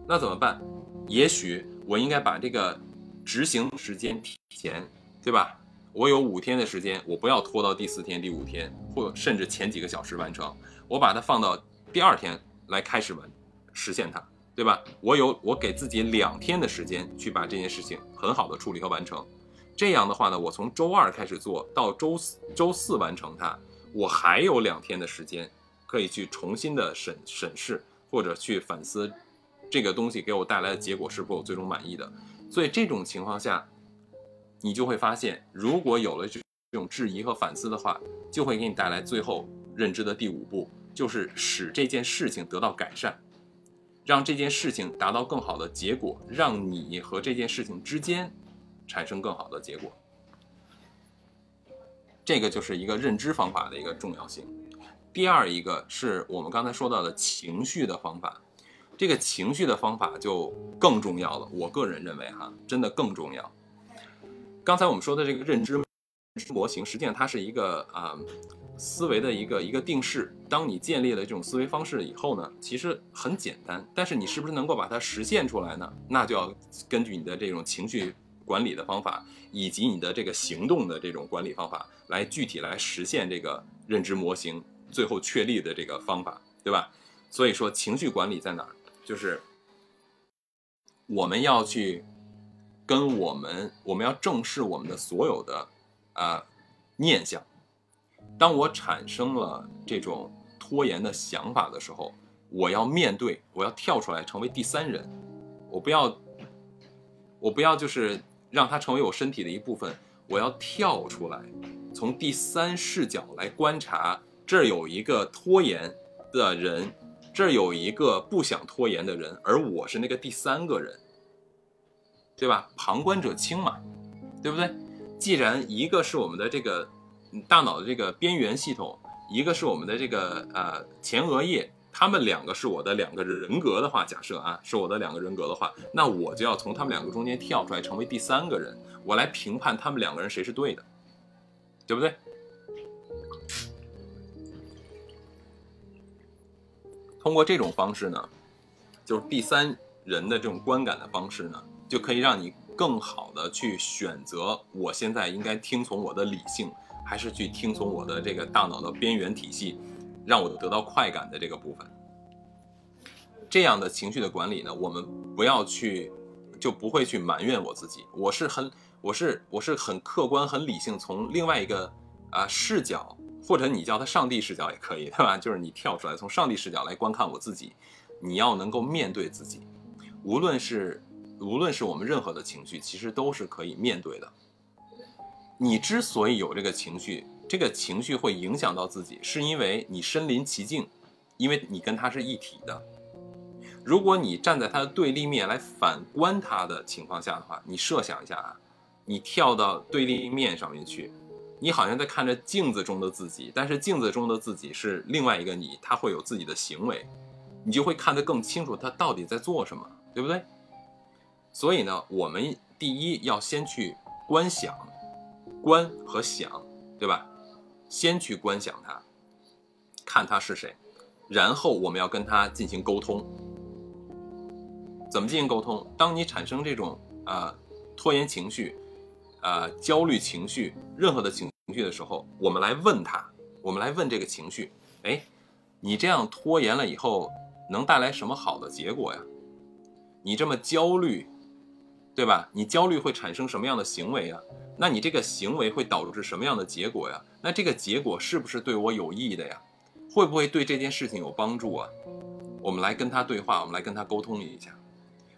那怎么办？也许我应该把这个执行时间提前，对吧？我有五天的时间，我不要拖到第四天、第五天，或甚至前几个小时完成，我把它放到第二天来开始完实现它，对吧？我有我给自己两天的时间去把这件事情很好的处理和完成，这样的话呢，我从周二开始做到周四周四完成它，我还有两天的时间可以去重新的审审视或者去反思这个东西给我带来的结果是否我最终满意的，所以这种情况下。你就会发现，如果有了这种质疑和反思的话，就会给你带来最后认知的第五步，就是使这件事情得到改善，让这件事情达到更好的结果，让你和这件事情之间产生更好的结果。这个就是一个认知方法的一个重要性。第二一个是我们刚才说到的情绪的方法，这个情绪的方法就更重要了。我个人认为哈，真的更重要。刚才我们说的这个认知模型，实际上它是一个啊思维的一个一个定式。当你建立了这种思维方式以后呢，其实很简单，但是你是不是能够把它实现出来呢？那就要根据你的这种情绪管理的方法，以及你的这个行动的这种管理方法，来具体来实现这个认知模型最后确立的这个方法，对吧？所以说情绪管理在哪儿？就是我们要去。跟我们，我们要正视我们的所有的啊念想。当我产生了这种拖延的想法的时候，我要面对，我要跳出来，成为第三人。我不要，我不要，就是让它成为我身体的一部分。我要跳出来，从第三视角来观察。这儿有一个拖延的人，这儿有一个不想拖延的人，而我是那个第三个人。对吧？旁观者清嘛，对不对？既然一个是我们的这个大脑的这个边缘系统，一个是我们的这个呃前额叶，他们两个是我的两个人格的话，假设啊是我的两个人格的话，那我就要从他们两个中间跳出来，成为第三个人，我来评判他们两个人谁是对的，对不对？通过这种方式呢，就是第三人的这种观感的方式呢。就可以让你更好的去选择，我现在应该听从我的理性，还是去听从我的这个大脑的边缘体系，让我得到快感的这个部分。这样的情绪的管理呢，我们不要去，就不会去埋怨我自己。我是很，我是我是很客观、很理性，从另外一个啊视角，或者你叫它上帝视角也可以，对吧？就是你跳出来，从上帝视角来观看我自己。你要能够面对自己，无论是。无论是我们任何的情绪，其实都是可以面对的。你之所以有这个情绪，这个情绪会影响到自己，是因为你身临其境，因为你跟他是一体的。如果你站在他的对立面来反观他的情况下的话，你设想一下啊，你跳到对立面上面去，你好像在看着镜子中的自己，但是镜子中的自己是另外一个你，他会有自己的行为，你就会看得更清楚他到底在做什么，对不对？所以呢，我们第一要先去观想，观和想，对吧？先去观想他，看他是谁，然后我们要跟他进行沟通。怎么进行沟通？当你产生这种啊拖延情绪、啊焦虑情绪、任何的情绪的时候，我们来问他，我们来问这个情绪：哎，你这样拖延了以后，能带来什么好的结果呀？你这么焦虑。对吧？你焦虑会产生什么样的行为啊？那你这个行为会导致什么样的结果呀？那这个结果是不是对我有益的呀？会不会对这件事情有帮助啊？我们来跟他对话，我们来跟他沟通一下，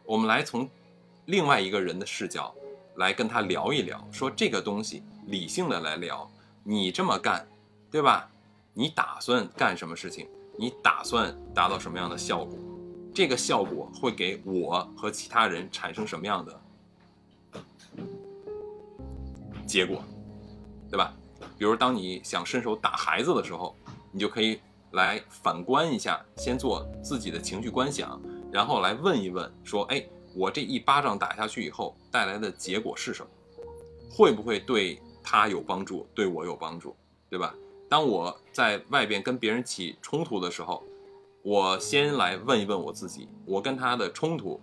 我们来从另外一个人的视角来跟他聊一聊，说这个东西理性的来聊，你这么干，对吧？你打算干什么事情？你打算达到什么样的效果？这个效果会给我和其他人产生什么样的结果，对吧？比如，当你想伸手打孩子的时候，你就可以来反观一下，先做自己的情绪观想，然后来问一问，说：哎，我这一巴掌打下去以后带来的结果是什么？会不会对他有帮助，对我有帮助，对吧？当我在外边跟别人起冲突的时候，我先来问一问我自己，我跟他的冲突。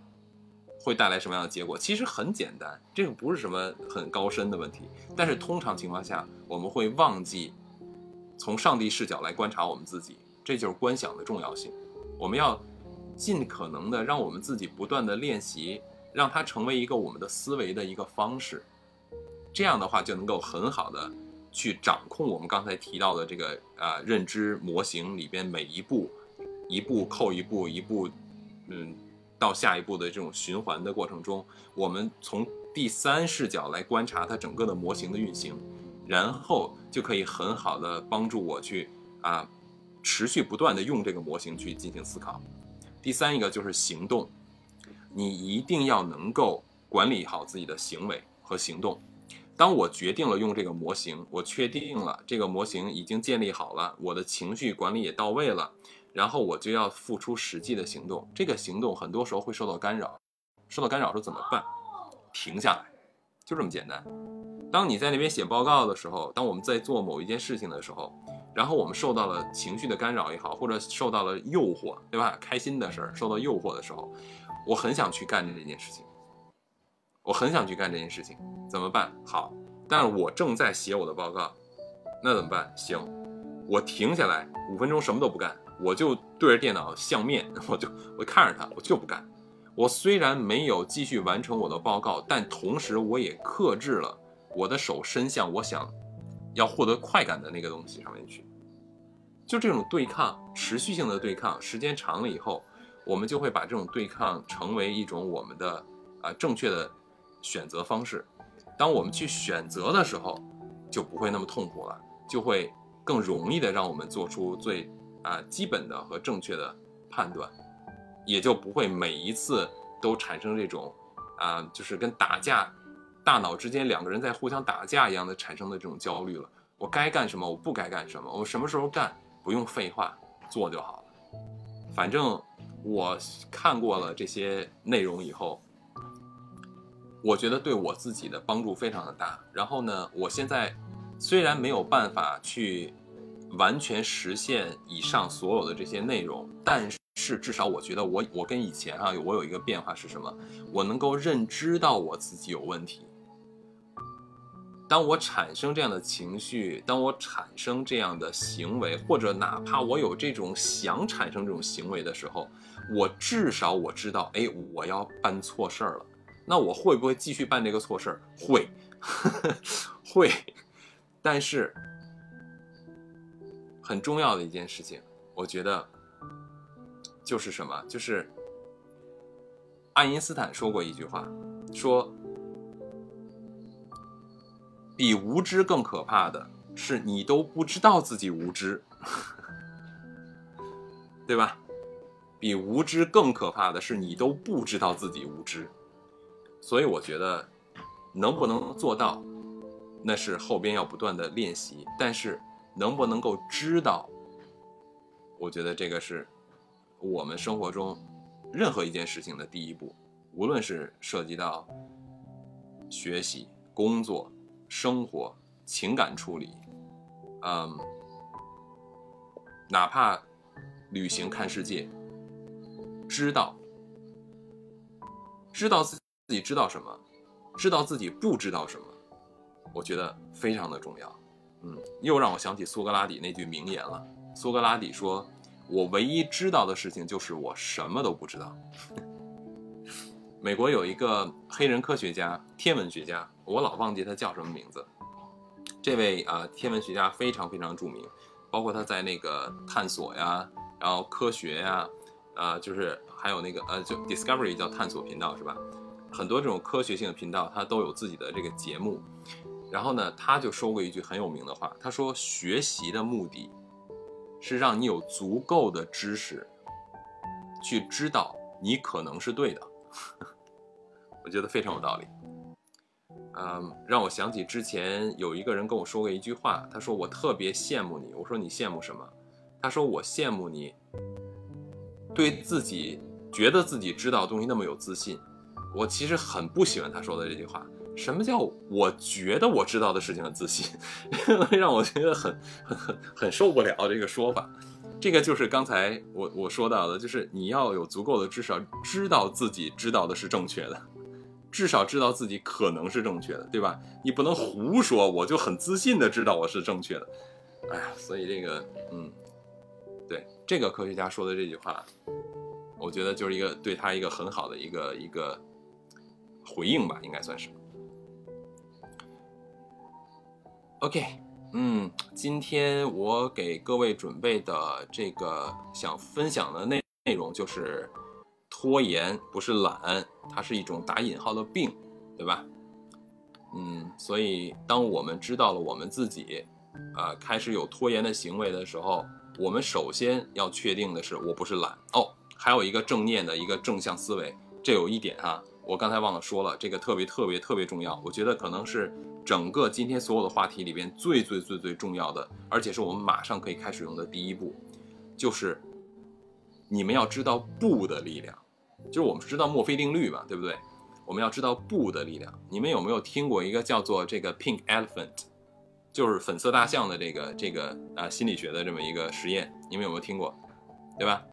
会带来什么样的结果？其实很简单，这个不是什么很高深的问题。但是通常情况下，我们会忘记从上帝视角来观察我们自己，这就是观想的重要性。我们要尽可能的让我们自己不断的练习，让它成为一个我们的思维的一个方式。这样的话，就能够很好的去掌控我们刚才提到的这个呃认知模型里边每一步，一步扣一步，一步，嗯。到下一步的这种循环的过程中，我们从第三视角来观察它整个的模型的运行，然后就可以很好的帮助我去啊持续不断的用这个模型去进行思考。第三一个就是行动，你一定要能够管理好自己的行为和行动。当我决定了用这个模型，我确定了这个模型已经建立好了，我的情绪管理也到位了。然后我就要付出实际的行动，这个行动很多时候会受到干扰，受到干扰时候怎么办？停下来，就这么简单。当你在那边写报告的时候，当我们在做某一件事情的时候，然后我们受到了情绪的干扰也好，或者受到了诱惑，对吧？开心的事儿受到诱惑的时候，我很想去干这件事情，我很想去干这件事情，怎么办？好，但我正在写我的报告，那怎么办？行，我停下来五分钟，什么都不干。我就对着电脑相面，我就我看着他，我就不干。我虽然没有继续完成我的报告，但同时我也克制了我的手伸向我想要获得快感的那个东西上面去。就这种对抗，持续性的对抗，时间长了以后，我们就会把这种对抗成为一种我们的啊正确的选择方式。当我们去选择的时候，就不会那么痛苦了，就会更容易的让我们做出最。啊，基本的和正确的判断，也就不会每一次都产生这种，啊，就是跟打架，大脑之间两个人在互相打架一样的产生的这种焦虑了。我该干什么？我不该干什么？我什么时候干？不用废话，做就好了。反正我看过了这些内容以后，我觉得对我自己的帮助非常的大。然后呢，我现在虽然没有办法去。完全实现以上所有的这些内容，但是至少我觉得我我跟以前啊，我有一个变化是什么？我能够认知到我自己有问题。当我产生这样的情绪，当我产生这样的行为，或者哪怕我有这种想产生这种行为的时候，我至少我知道，哎，我要办错事儿了。那我会不会继续办这个错事儿？会，会，但是。很重要的一件事情，我觉得就是什么？就是爱因斯坦说过一句话，说比无知更可怕的是你都不知道自己无知，对吧？比无知更可怕的是你都不知道自己无知。所以我觉得能不能做到，那是后边要不断的练习，但是。能不能够知道？我觉得这个是我们生活中任何一件事情的第一步，无论是涉及到学习、工作、生活、情感处理，嗯，哪怕旅行看世界，知道，知道自自己知道什么，知道自己不知道什么，我觉得非常的重要。嗯，又让我想起苏格拉底那句名言了。苏格拉底说：“我唯一知道的事情就是我什么都不知道。”美国有一个黑人科学家、天文学家，我老忘记他叫什么名字。这位啊，天文学家非常非常著名，包括他在那个探索呀，然后科学呀，啊，就是还有那个呃，就 Discovery 叫探索频道是吧？很多这种科学性的频道，它都有自己的这个节目。然后呢，他就说过一句很有名的话，他说：“学习的目的是让你有足够的知识，去知道你可能是对的。”我觉得非常有道理。嗯，让我想起之前有一个人跟我说过一句话，他说：“我特别羡慕你。”我说：“你羡慕什么？”他说：“我羡慕你对自己觉得自己知道东西那么有自信。”我其实很不喜欢他说的这句话。什么叫我觉得我知道的事情很自信，让我觉得很很很很受不了这个说法。这个就是刚才我我说到的，就是你要有足够的至少知道自己知道的是正确的，至少知道自己可能是正确的，对吧？你不能胡说，我就很自信的知道我是正确的。哎呀，所以这个，嗯，对这个科学家说的这句话，我觉得就是一个对他一个很好的一个一个回应吧，应该算是。OK，嗯，今天我给各位准备的这个想分享的内内容就是拖延不是懒，它是一种打引号的病，对吧？嗯，所以当我们知道了我们自己，啊，开始有拖延的行为的时候，我们首先要确定的是我不是懒哦，还有一个正念的一个正向思维，这有一点哈，我刚才忘了说了，这个特别特别特别重要，我觉得可能是。整个今天所有的话题里边最最最最重要的，而且是我们马上可以开始用的第一步，就是你们要知道不的力量，就是我们知道墨菲定律嘛，对不对？我们要知道不的力量。你们有没有听过一个叫做这个 pink elephant，就是粉色大象的这个这个啊心理学的这么一个实验？你们有没有听过？对吧？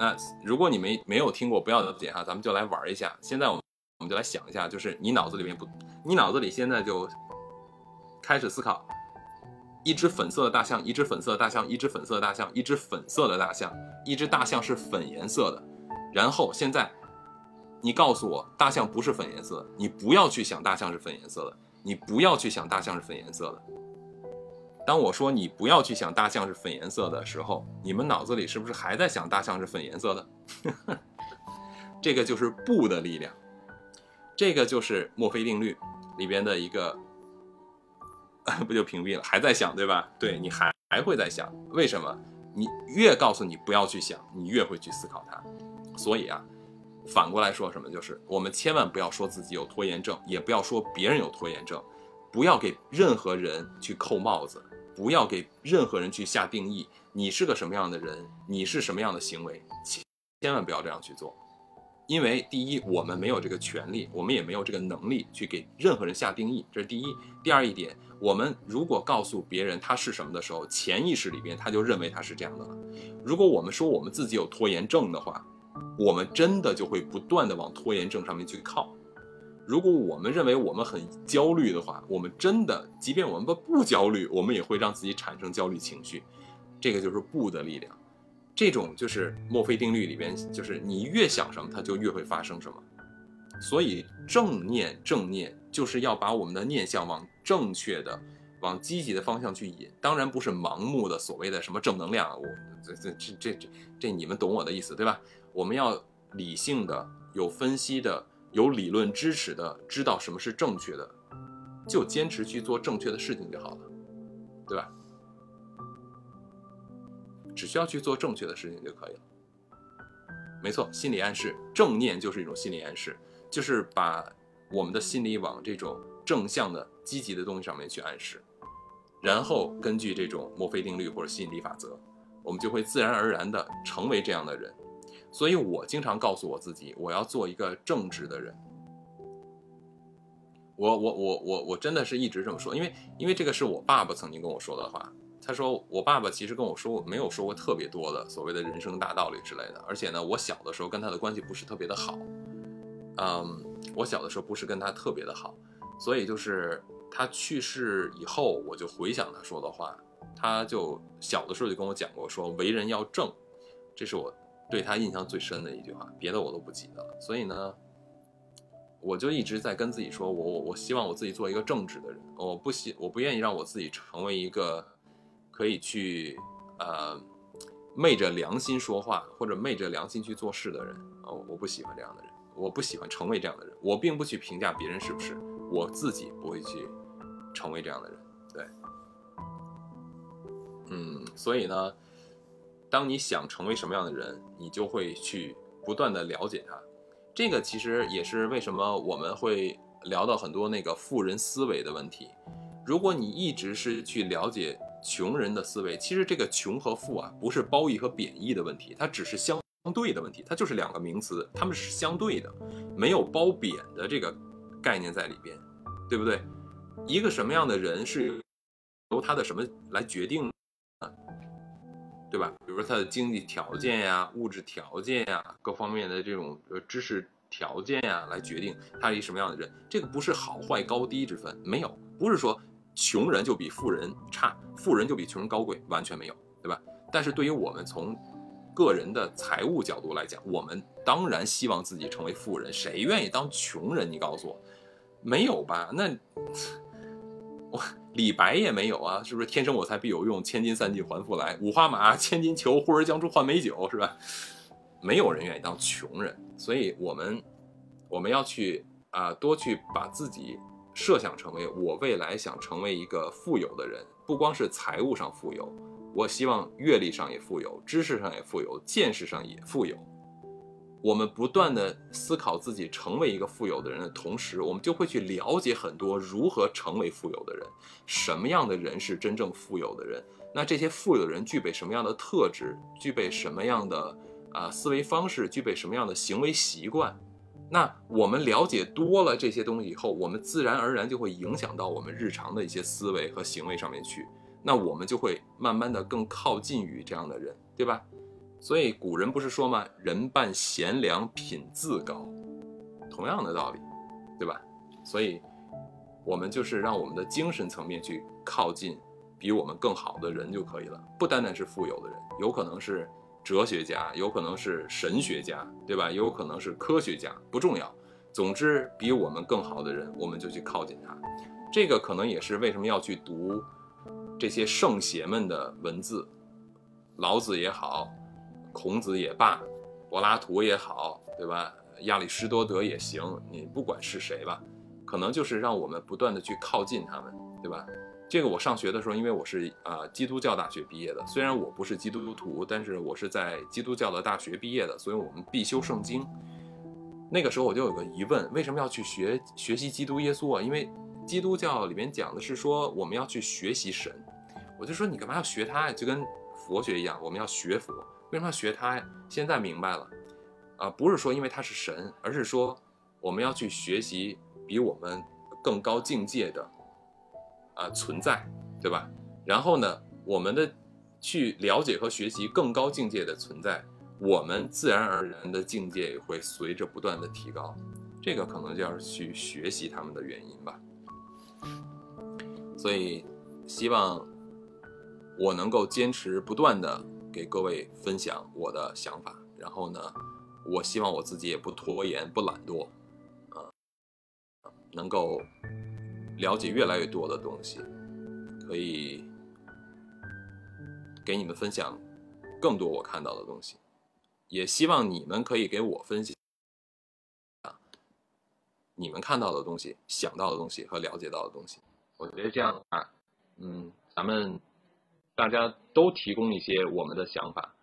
那如果你没没有听过，不要紧哈，咱们就来玩一下。现在我们我们就来想一下，就是你脑子里面不。你脑子里现在就开始思考：一只粉色的大象，一只粉色的大象，一只粉色的大象，一只粉色的大象，一只大象是粉颜色的。然后现在，你告诉我，大象不是粉颜色。你不要去想大象是粉颜色的，你不要去想大象是粉颜色的。当我说你不要去想大象是粉颜色的时候，你们脑子里是不是还在想大象是粉颜色的？这个就是不的力量。这个就是墨菲定律里边的一个，不就屏蔽了？还在想，对吧？对你还还会在想，为什么？你越告诉你不要去想，你越会去思考它。所以啊，反过来说什么？就是我们千万不要说自己有拖延症，也不要说别人有拖延症，不要给任何人去扣帽子，不要给任何人去下定义。你是个什么样的人？你是什么样的行为？千万不要这样去做。因为第一，我们没有这个权利，我们也没有这个能力去给任何人下定义，这是第一。第二一点，我们如果告诉别人他是什么的时候，潜意识里边他就认为他是这样的了。如果我们说我们自己有拖延症的话，我们真的就会不断的往拖延症上面去靠。如果我们认为我们很焦虑的话，我们真的，即便我们不不焦虑，我们也会让自己产生焦虑情绪。这个就是不的力量。这种就是墨菲定律里边，就是你越想什么，它就越会发生什么。所以正念，正念就是要把我们的念想往正确的、往积极的方向去引。当然不是盲目的所谓的什么正能量，我这这这这这这你们懂我的意思对吧？我们要理性的、有分析的、有理论支持的，知道什么是正确的，就坚持去做正确的事情就好了，对吧？只需要去做正确的事情就可以了。没错，心理暗示，正念就是一种心理暗示，就是把我们的心理往这种正向的、积极的东西上面去暗示，然后根据这种墨菲定律或者吸引力法则，我们就会自然而然的成为这样的人。所以我经常告诉我自己，我要做一个正直的人。我我我我我真的是一直这么说，因为因为这个是我爸爸曾经跟我说的话。他说：“我爸爸其实跟我说过，没有说过特别多的所谓的人生大道理之类的。而且呢，我小的时候跟他的关系不是特别的好。嗯，我小的时候不是跟他特别的好，所以就是他去世以后，我就回想他说的话。他就小的时候就跟我讲过，说为人要正，这是我对他印象最深的一句话。别的我都不记得了。所以呢，我就一直在跟自己说，我我我希望我自己做一个正直的人。我不希我不愿意让我自己成为一个。”可以去，呃，昧着良心说话或者昧着良心去做事的人哦，我不喜欢这样的人，我不喜欢成为这样的人。我并不去评价别人是不是，我自己不会去成为这样的人。对，嗯，所以呢，当你想成为什么样的人，你就会去不断的了解他。这个其实也是为什么我们会聊到很多那个富人思维的问题。如果你一直是去了解穷人的思维，其实这个穷和富啊，不是褒义和贬义的问题，它只是相对的问题，它就是两个名词，它们是相对的，没有褒贬的这个概念在里边，对不对？一个什么样的人是由他的什么来决定？对吧？比如说他的经济条件呀、物质条件呀、各方面的这种呃知识条件呀，来决定他是一什么样的人。这个不是好坏高低之分，没有，不是说穷人就比富人差，富人就比穷人高贵，完全没有，对吧？但是对于我们从个人的财务角度来讲，我们当然希望自己成为富人，谁愿意当穷人？你告诉我，没有吧？那。我 李白也没有啊，是不是天生我材必有用，千金散尽还复来，五花马，千金裘，呼儿将出换美酒，是吧？没有人愿意当穷人，所以我们我们要去啊，多去把自己设想成为我未来想成为一个富有的人，不光是财务上富有，我希望阅历上也富有，知识上也富有，见识上也富有。我们不断的思考自己成为一个富有的人的同时，我们就会去了解很多如何成为富有的人，什么样的人是真正富有的人？那这些富有的人具备什么样的特质？具备什么样的啊思维方式？具备什么样的行为习惯？那我们了解多了这些东西以后，我们自然而然就会影响到我们日常的一些思维和行为上面去。那我们就会慢慢的更靠近于这样的人，对吧？所以古人不是说吗？人伴贤良，品自高，同样的道理，对吧？所以，我们就是让我们的精神层面去靠近比我们更好的人就可以了。不单单是富有的人，有可能是哲学家，有可能是神学家，对吧？也有可能是科学家，不重要。总之，比我们更好的人，我们就去靠近他。这个可能也是为什么要去读这些圣贤们的文字，老子也好。孔子也罢，柏拉图也好，对吧？亚里士多德也行，你不管是谁吧，可能就是让我们不断的去靠近他们，对吧？这个我上学的时候，因为我是啊基督教大学毕业的，虽然我不是基督徒，但是我是在基督教的大学毕业的，所以我们必修圣经。那个时候我就有个疑问，为什么要去学学习基督耶稣啊？因为基督教里面讲的是说我们要去学习神，我就说你干嘛要学他呀？就跟佛学一样，我们要学佛。为什么要学他呀？现在明白了，啊，不是说因为他是神，而是说我们要去学习比我们更高境界的啊存在，对吧？然后呢，我们的去了解和学习更高境界的存在，我们自然而然的境界也会随着不断的提高。这个可能就要去学习他们的原因吧。所以，希望我能够坚持不断的。给各位分享我的想法，然后呢，我希望我自己也不拖延、不懒惰，啊，能够了解越来越多的东西，可以给你们分享更多我看到的东西，也希望你们可以给我分享你们看到的东西、想到的东西和了解到的东西。我觉得这样的话，嗯，咱们。大家都提供一些我们的想法，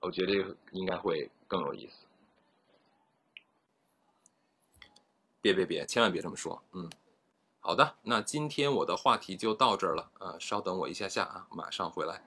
我觉得应该会更有意思。别别别，千万别这么说。嗯，好的，那今天我的话题就到这儿了。呃，稍等我一下下啊，马上回来。